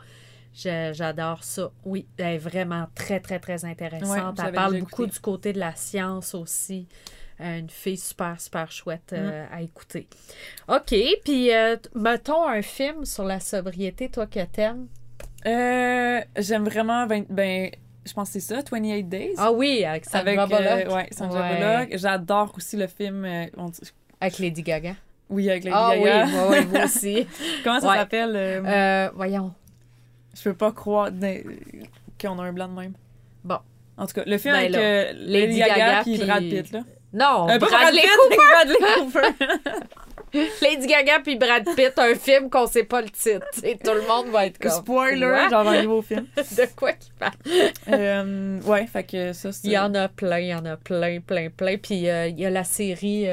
J'adore ça. Oui, elle est vraiment très, très, très Ouais, intéressante. j'avais elle parle beaucoup écouté. du côté de la science aussi. Euh, une fille super, super chouette euh, Mm. à écouter. OK, puis euh, mettons un film sur la sobriété, toi que t'aimes. Euh, J'aime vraiment, 20 ben, je pense que c'est ça, 28 Days. Ah oui, avec Sandra avec Bullock. ouais, Sandra Ouais. Bullock. J'adore aussi le film. on dit- Avec Lady Gaga. oui, avec Lady Ah oui, Gaga. moi, oui, moi aussi. *laughs* Comment ça Ouais. s'appelle voyons. Je peux pas croire de- qu'on a un blanc de même. Bon. En tout cas, le film Ben avec euh, Lady Gaga, Gaga puis Brad Pitt là. Non, Euh, Bradley Brad Pitt, Cooper. Bradley Cooper. *laughs* *laughs* Lady Gaga puis Brad Pitt, un film qu'on sait pas le titre. Et tout le monde va être comme. Spoiler, genre un nouveau film. *laughs* De quoi qu'il parle? Euh, ouais, fait que ça, c'est. Il y en a plein, il y en a plein, plein, plein. Puis euh, il y a la série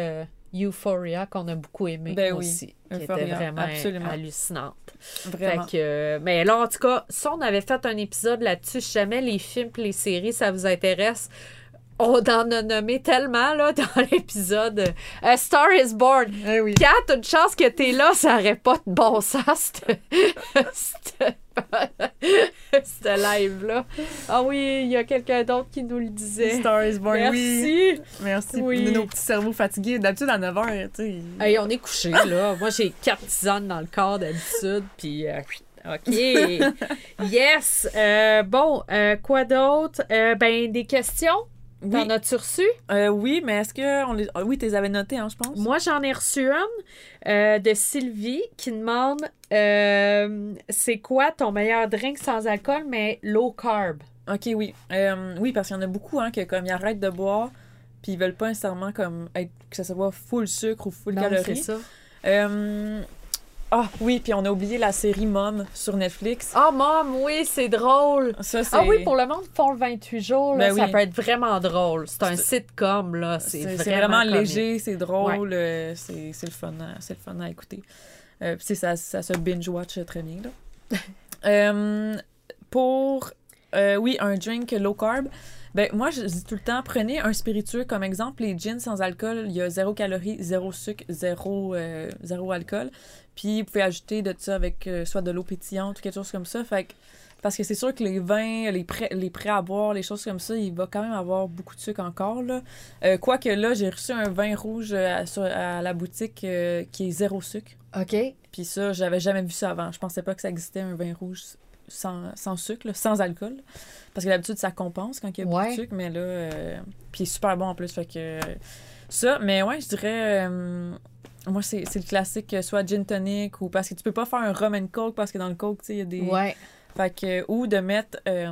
Euphoria qu'on a beaucoup aimé Ben oui, Qui était vraiment absolument. hallucinante. Vraiment. Fait que, euh, mais là, en tout cas, si on avait fait un épisode là-dessus, si jamais les films et les séries, ça vous intéresse, on en a nommé tellement là, *laughs* dans l'épisode A Star is Born. Eh oui. Kat, une chance que t'es là, ça aurait pas de bon sens, *laughs* cette- cette live-là. Ah oui, il y a quelqu'un d'autre qui nous le disait. Star is Born, oui. Merci. Merci. Oui. Nos petits cerveaux fatigués. D'habitude, à 9h, tu sais. Hey, on est couché là. Moi, j'ai quatre tisanes dans le corps d'habitude, puis euh, OK. *laughs* yes. Euh, bon, euh, quoi d'autre? Euh, ben, des questions? Oui, T'en as-tu reçu? Euh, oui mais est-ce que. On les... Oui, tu les avais notées, hein, je pense. Moi, j'en ai reçu une euh, de Sylvie qui demande euh, c'est quoi ton meilleur drink sans alcool, mais low carb? Ok, oui. Euh, oui, parce qu'il y en a beaucoup, hein, que comme ils arrêtent de boire, puis ils veulent pas nécessairement comme être, que ça soit full sucre ou full Non, c'est calories. ça. Ah, oui, puis on a oublié la série Mom sur Netflix. Oh, mom, oui, c'est drôle. Ça. Ah oui, pour le monde font le 28 jours, là, Ben ça oui. peut être vraiment drôle. C'est un sitcom, là. C'est vraiment, léger, c'est drôle, euh, c'est le fun, c'est le fun à écouter. Euh, puis c'est- ça, ça se binge-watch très bien. Là. *laughs* Euh, pour, euh, oui, un drink low carb, ben moi je dis tout le temps, prenez un spiritueux comme exemple, les gins sans alcool, il y a zéro calorie, zéro sucre, zéro, euh, zéro alcool. Puis vous pouvez ajouter de ça avec euh, soit de l'eau pétillante ou quelque chose comme ça. Fait que parce que c'est sûr que les vins, les prêts, les prêts à boire, les choses comme ça, il va quand même avoir beaucoup de sucre encore. Là. Euh, Quoique là, j'ai reçu un vin rouge euh, à, sur- à la boutique qui est zéro sucre. OK. Puis ça, j'avais jamais vu ça avant. Je pensais pas que ça existait un vin rouge sans, sans sucre, là, sans alcool. Parce que d'habitude, ça compense quand il y a beaucoup Ouais. de sucre, mais là. euh, Puis il est super bon en plus. Fait que. euh, Ça, mais ouais, je dirais. euh, Moi, c'est c'est le classique, soit gin tonic ou parce que tu peux pas faire un rum and coke parce que dans le coke, tu sais, il y a des. Ouais. Fait que, ou de mettre. euh,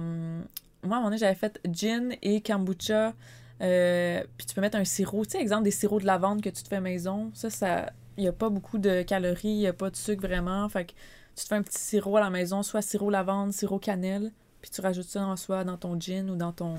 moi, à un moment donné, j'avais fait gin et kombucha. euh, puis tu peux mettre un sirop. Tu sais, exemple, des sirops de lavande que tu te fais maison. Ça, ça. Il n'y a pas beaucoup de calories, il n'y a pas de sucre vraiment. Fait que tu te fais un petit sirop à la maison, soit sirop lavande, sirop cannelle. Puis tu rajoutes ça en soi dans ton gin ou dans ton,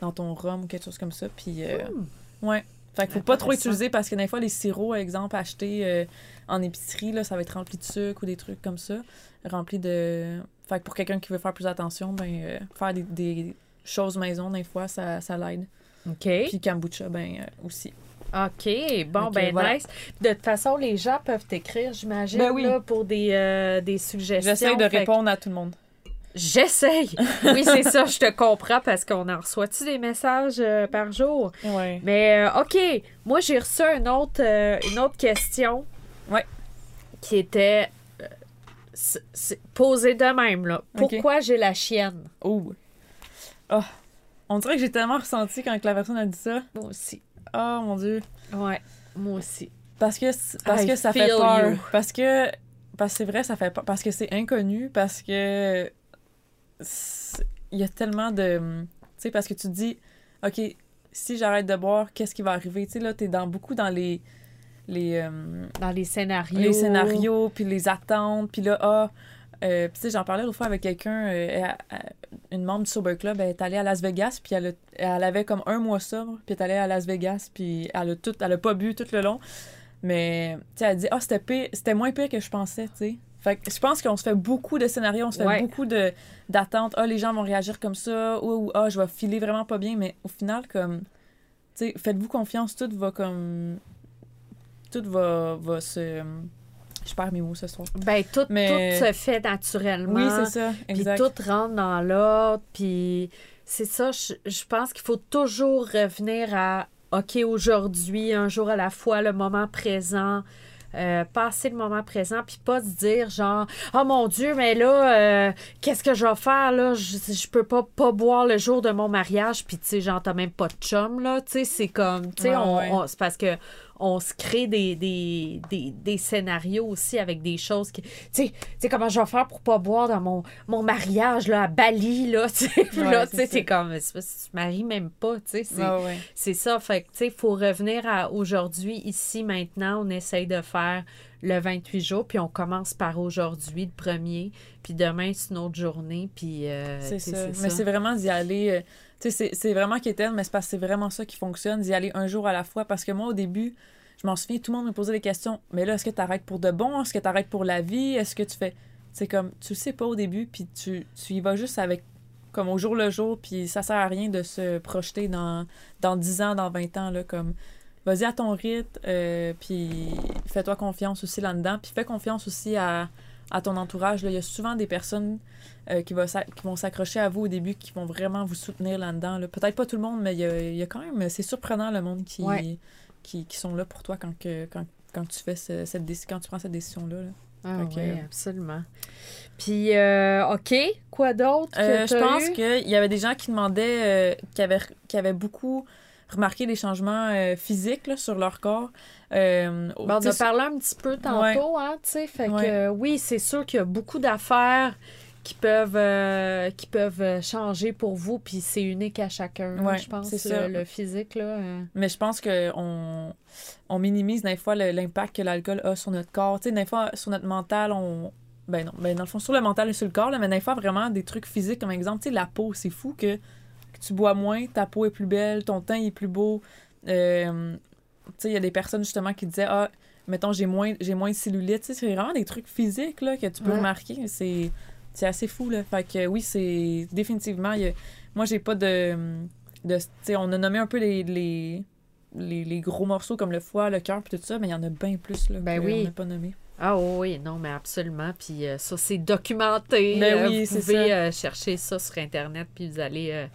dans ton rhum ou quelque chose comme ça. Puis. euh, Hmm. Ouais. Fait qu'il faut pas trop utiliser parce que des fois, les sirops, exemple, achetés euh, en épicerie, là, ça va être rempli de sucre ou des trucs comme ça. Rempli de. Fait que pour quelqu'un qui veut faire plus attention, ben, euh, faire des, des choses maison, des fois, ça, ça l'aide. OK. Puis kombucha, ben, euh, aussi. OK. Bon, ben voilà. nice. De toute façon, les gens peuvent t'écrire, j'imagine, Ben oui. là, pour des, euh, des suggestions. J'essaie de que- répondre à tout le monde. J'essaye. *laughs* Oui, c'est ça, je te comprends parce qu'on en reçoit-tu des messages euh, par jour? Ouais. Mais euh, OK, moi j'ai reçu une autre, euh, une autre question. Ouais. Qui était posée de même, là. Pourquoi j'ai la chienne? Oh. Oh. On dirait que j'ai tellement ressenti quand la personne a dit ça. Moi aussi. Oh mon dieu. Ouais, moi aussi. Parce que, c'est- parce I que ça fait peur. you. Parce que parce que c'est vrai, ça fait peur. Parce que c'est inconnu. Parce que il y a tellement de. Tu sais, parce que tu te dis, OK, si j'arrête de boire, qu'est-ce qui va arriver? Tu sais, là, t'es dans, beaucoup dans les. Les, euh, Dans les scénarios. les scénarios, puis les attentes, puis là, ah. euh, puis tu sais, j'en parlais l'autre fois avec quelqu'un, euh, une membre du Sober Club, elle est allée à Las Vegas, puis elle, a- elle avait comme un mois sobre, puis elle est allée à Las Vegas, puis elle a, tout, elle a pas bu tout le long. Mais, tu sais, elle dit, ah, c'était pire- c'était moins pire que je pensais, tu sais. Fait que je pense qu'on se fait beaucoup de scénarios, on se fait Ouais. beaucoup de d'attentes. Ah, les gens vont réagir comme ça, ou, ou, ah, je vais filer vraiment pas bien, mais au final, comme, tu sais, faites-vous confiance, tout va comme. Tout va, va se. Je perds mes mots ce soir. Ben, tout, Mais- tout se fait naturellement. Oui, c'est ça, Puis tout rentre dans l'autre. Puis c'est ça, je, je pense qu'il faut toujours revenir à OK, aujourd'hui, un jour à la fois, le moment présent. euh, passer le moment présent, puis pas se dire genre Oh mon Dieu, mais là, euh, qu'est-ce que je vais faire là? Je, je peux pas, pas boire le jour de mon mariage, puis tu sais, genre, t'as même pas de chum, là. Tu sais, c'est comme, tu sais, Ouais, on- ouais. on- c'est parce que on se crée des, des, des, des scénarios aussi avec des choses qui. Tu sais, tu sais, comment je vais faire pour pas boire dans mon, mon mariage, là, à Bali, là, *laughs* tu sais. Ouais, c'est comme, tu te maries même pas, tu sais. c'est- Ouais, ouais. c'est ça, fait que, tu sais, il faut revenir à aujourd'hui, ici, maintenant. On essaye de faire le 28 jours, puis on commence par aujourd'hui, le premier, puis demain, c'est une autre journée, puis... euh, C'est ça. Mais c'est vraiment d'y aller. euh, sais, c'est- vraiment quétaine, mais c'est parce c'est vraiment ça qui fonctionne, d'y aller un jour à la fois. Parce que moi, au début, je m'en souviens, tout le monde me posait des questions. Mais là, est-ce que tu arrêtes pour de bon? Est-ce que tu arrêtes pour la vie? Est-ce que tu fais. C'est comme, tu le sais pas au début, puis tu, tu y vas juste avec. Comme au jour le jour, puis ça sert à rien de se projeter dans, dans 10 ans, dans 20 ans, là, comme. Vas-y à ton rythme, euh, puis fais-toi confiance aussi là-dedans. Puis fais confiance aussi à, à ton entourage. Là. Il y a souvent des personnes euh, qui, va qui vont s'accrocher à vous au début, qui vont vraiment vous soutenir là-dedans. là. Peut-être pas tout le monde, mais il y a, il y a quand même... C'est surprenant le monde qui, Ouais. qui, qui sont là pour toi quand, que, quand, quand tu fais ce- cette quand tu prends cette décision-là. là. Ah que- oui, absolument. Puis, euh, OK, quoi d'autre Euh, je pense qu'il y avait des gens qui demandaient, euh, qui, avaient, qui avaient beaucoup remarqué des changements euh, physiques là, sur leur corps. Euh, on a parlé un petit peu tantôt, hein, tu sais, que Ouais. oui, c'est sûr qu'il y a beaucoup d'affaires qui peuvent euh, qui peuvent euh, changer pour vous, puis c'est unique à chacun, Ouais, je pense, le, le physique, là. euh. Mais je pense qu'on on minimise des fois l'impact que l'alcool a sur notre corps. Tu sais, des fois, sur notre mental, on. Ben non, ben dans le fond, sur le mental et sur le corps, là, mais des fois, vraiment, des trucs physiques, comme exemple, tu sais, la peau, c'est fou que, que tu bois moins, ta peau est plus belle, ton teint est plus beau. Euh, tu sais, il y a des personnes, justement, qui disaient, ah, mettons, j'ai moins, j'ai moins de cellulite. Tu sais, c'est vraiment des trucs physiques, là, que tu peux Ouais. remarquer. C'est, c'est assez fou, là. Fait que oui, c'est définitivement, y a- moi, j'ai pas de. de tu sais, on a nommé un peu les, les, les, les gros morceaux comme le foie, le cœur, puis tout ça, mais il y en a bien plus, là. Ben que oui. On n'a pas nommé. Ah oui, non, mais absolument. Puis euh, ça, c'est documenté. Ben Euh, oui, vous c'est pouvez ça. euh, chercher ça sur Internet, puis vous allez euh,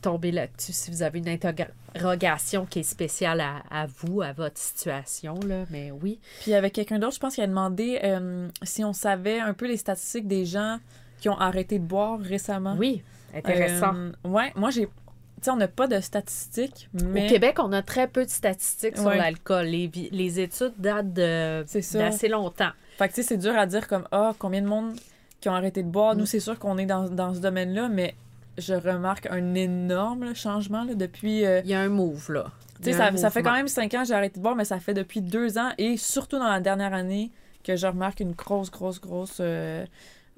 tomber là-dessus si vous avez une interrogation qui est spéciale à, à vous, à votre situation. Là. Mais oui. Puis avec quelqu'un d'autre, je pense qu'il a demandé euh, si on savait un peu les statistiques des gens qui ont arrêté de boire récemment. Oui, intéressant. Euh, ouais, moi, j'ai. Tu sais, on n'a pas de statistiques, mais. Au Québec, on a très peu de statistiques sur Ouais. l'alcool. Les, les études datent d'assez longtemps. Fait que, tu sais, c'est dur à dire comme, ah, combien de monde qui ont arrêté de boire. Mm. Nous, c'est sûr qu'on est dans, dans ce domaine-là, mais je remarque un énorme là, changement là, depuis. euh, Il y a un move, là. tu sais, ça, ça fait quand même cinq ans que j'ai arrêté de boire, mais ça fait depuis deux ans et surtout dans la dernière année que je remarque une grosse, grosse, grosse. euh,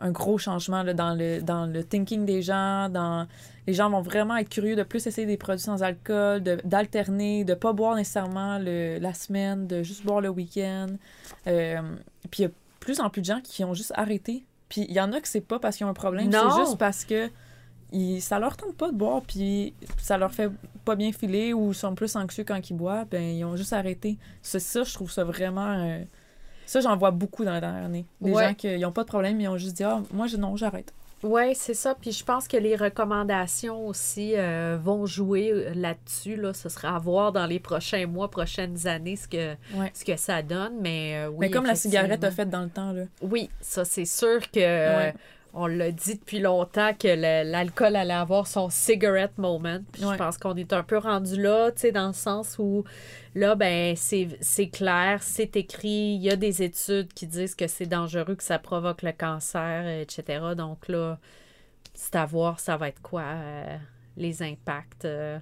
un gros changement là, dans, le, dans le thinking des gens. Dans, les gens vont vraiment être curieux de plus essayer des produits sans alcool, de- d'alterner, de, ne pas boire nécessairement le, la semaine, de juste boire le week-end. Euh, puis il y a plus en plus de gens qui ont juste arrêté. Puis il y en a que c'est pas parce qu'ils ont un problème, c'est juste parce que ils, ça leur tente pas de boire, puis ça leur fait pas bien filer ou ils sont plus anxieux quand ils boivent, ben ils ont juste arrêté. C'est ça, je trouve ça vraiment. euh, Ça, j'en vois beaucoup dans la dernière année. Des Ouais. gens qui n'ont pas de problème, ils ont juste dit Ah, moi, je, non, j'arrête. Oui, c'est ça. Puis je pense que les recommandations aussi euh, vont jouer euh, là-dessus. Là. Ce sera à voir dans les prochains mois, prochaines années ce que, Ouais. ce que ça donne. Mais euh, oui, Mais comme la cigarette a fait dans le temps, là. Oui, ça c'est sûr que Ouais. On l'a dit depuis longtemps que l'alcool allait avoir son cigarette moment. Puis Ouais. je pense qu'on est un peu rendu là, tu sais, dans le sens où là, ben, c'est c'est clair, c'est écrit, il y a des études qui disent que c'est dangereux, que ça provoque le cancer, etc. Donc là, c'est à voir, ça va être quoi euh, les impacts euh,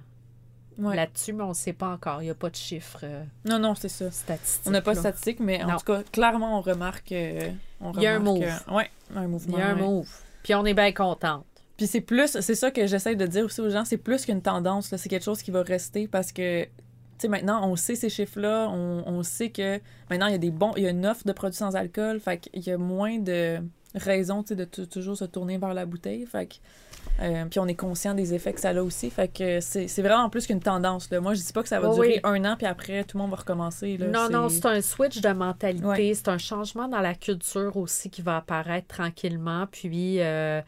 Ouais. là-dessus, mais on ne sait pas encore. Il n'y a pas de chiffres euh, Non, non, c'est ça. statistiques. On n'a pas de statistiques, mais Non. en tout cas, clairement, on remarque. euh, on Il y a un move. euh, ouais, un mouvement. Il y a un ouais. move. Puis on est bien contente. Puis c'est plus, c'est ça que j'essaie de dire aussi aux gens, c'est plus qu'une tendance, c'est quelque chose qui va rester parce que, tu sais, maintenant, on sait ces chiffres-là, on, on sait que maintenant, il y a des bons, il y a une offre de produits sans alcool, fait qu'il y a moins de sais, de tou- toujours se tourner vers la bouteille, fait que, euh, puis on est conscient des effets que ça a aussi, fait que c'est c'est vraiment plus qu'une tendance, là. Moi, je dis pas que ça va durer oui. un an, puis après, tout le monde va recommencer, là. Non, non, c'est un switch de mentalité. Ouais. C'est un changement dans la culture aussi qui va apparaître tranquillement. Puis, euh,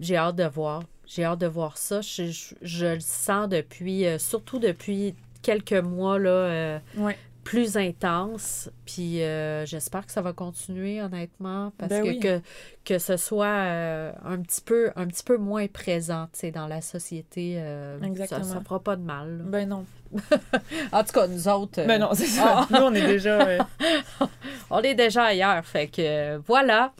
j'ai hâte de voir. J'ai hâte de voir ça. Je, je- je le sens depuis, euh, surtout depuis quelques mois, là, euh, Ouais. Plus intense. Puis, euh, j'espère que ça va continuer, honnêtement. Parce Ben que, oui. que que ce soit euh, un, petit peu, un petit peu moins présent, dans la société. euh, ça, Exactement. ça fera pas de mal. là. Ben non. *laughs* En tout cas, nous autres... Ben non, c'est ça. Nous, on est déjà... *laughs* On est déjà ailleurs, fait que voilà.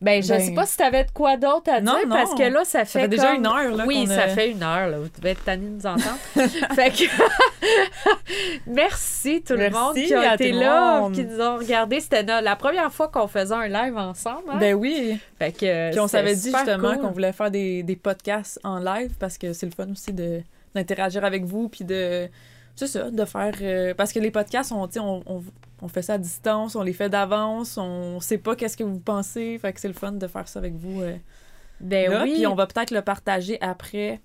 Ben, je Ben, sais pas si t'avais de quoi d'autre à non, dire, non. parce que là, ça fait, fait déjà une heure, là, Oui, ça a- fait une heure, là. Vous devez être tanné de nous entendre. *laughs* fait que... *laughs* Merci tout le monde qui a été là, qui nous ont regardé. C'était la première fois qu'on faisait un live ensemble. hein? Ben oui. fait que, Puis on s'avait dit justement cool. qu'on voulait faire des, des podcasts en live parce que c'est le fun aussi de d'interagir avec vous puis de c'est ça de faire euh, parce que les podcasts on, on, on, on fait ça à distance on les fait d'avance on sait pas qu'est-ce que vous pensez fait que c'est le fun de faire ça avec vous euh, Ben là. oui. puis on va peut-être le partager après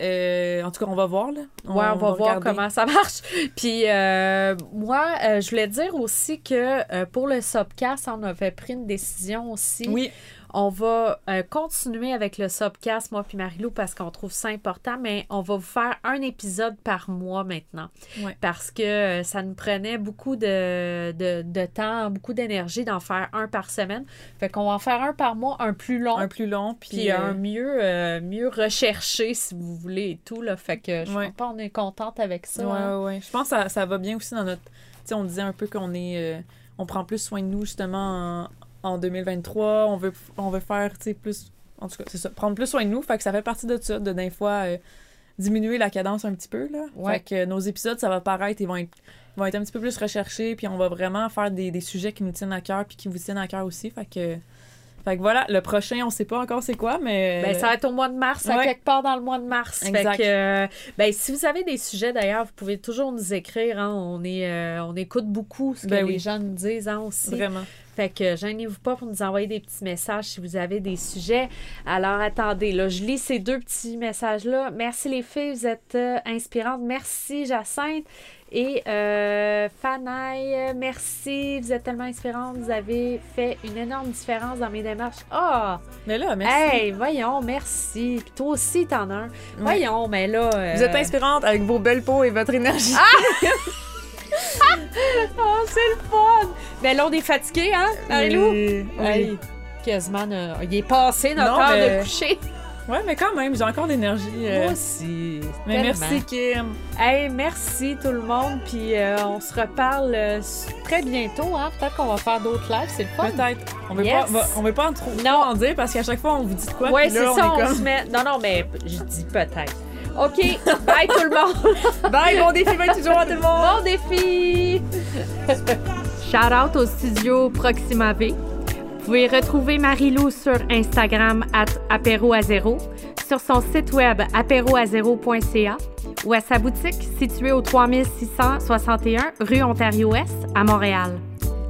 Euh, en tout cas, on va voir. Là. ouais, on va, voir comment ça *laughs* marche. Puis euh, moi, euh, je voulais dire aussi que pour le Subcast, on avait pris une décision aussi. Oui, On va euh, continuer avec le Subcast, moi puis Marilou, parce qu'on trouve ça important, mais on va vous faire un épisode par mois maintenant. Ouais. Parce que euh, ça nous prenait beaucoup de, de, de temps, beaucoup d'énergie d'en faire un par semaine. Fait qu'on va en faire un par mois, un plus long. un plus long. Puis, euh, un mieux, euh, mieux recherché, si vous voulez, et tout. Là. Fait que je Ouais. pense pas on est contente avec ça. Ouais, hein. Je pense que ça, ça va bien aussi dans notre. Tu sais, on disait un peu qu'on est. on prend plus soin de nous justement en, en 2023. On veut, on veut faire, tu sais, plus. En tout cas, c'est ça. Prendre plus soin de nous. Fait que ça fait partie de ça, de des fois euh, diminuer la cadence un petit peu. Là. Ouais. Fait que nos épisodes, ça va paraître, ils vont être, vont être un petit peu plus recherchés. Puis on va vraiment faire des, des sujets qui nous tiennent à cœur. Puis qui vous tiennent à cœur aussi. Fait que. Fait que voilà, le prochain, on sait pas encore c'est quoi, mais. Ben, ça va être au mois de mars, à quelque part dans le mois de mars. Exact. Fait que, euh, ben, si vous avez des sujets d'ailleurs, vous pouvez toujours nous écrire. hein. On, est, euh, on écoute beaucoup ce que Ben les oui. gens nous disent hein, aussi. Vraiment. Fait que gênez-vous pas pour nous envoyer des petits messages si vous avez des sujets. Alors attendez, là, je lis ces deux petits messages-là. Merci les filles, vous êtes euh, inspirantes. Merci Jacinthe. Et euh, Fanaille, euh, merci, vous êtes tellement inspirantes. Vous avez fait une énorme différence dans mes démarches. Ah! Mais là, merci. Hey, voyons, merci. Puis toi aussi, t'en as un. Voyons, mais là. euh, Vous êtes inspirante avec vos belles peaux et votre énergie. *laughs* Oh, c'est le fun! Mais là, on est fatigué, hein, Marilou? Oui. Hey, quasiment, euh, il est passé notre Non, heure mais- de coucher. Ouais, mais quand même, j'ai encore d'énergie. euh, Moi aussi. mais tellement. merci, Kim. Hey, merci tout le monde. Puis euh, on se reparle euh, très bientôt. Hein? Peut-être qu'on va faire d'autres lives. C'est le fun. Peut-être. On veut Yes. pas, on veut pas en trop Non. en dire parce qu'à chaque fois, on vous dit de quoi. Ouais, c'est ça. on On est se comme... met. Non, non, mais je dis peut-être. OK. Bye tout le monde. *laughs* Bye, bon défi 28 jours à tout le monde. Bon défi. Shout out au studio Proxima V. Vous pouvez retrouver Marilou sur Instagram at apéroazéro, sur son site web apéroazéro.ca ou à sa boutique située au 3661 rue Ontario-Ouest à Montréal.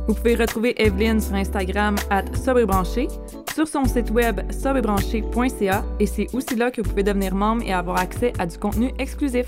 Vous pouvez retrouver Evelyne sur Instagram at sobrebranché, sur son site web sobrebranché.ca et c'est aussi là que vous pouvez devenir membre et avoir accès à du contenu exclusif.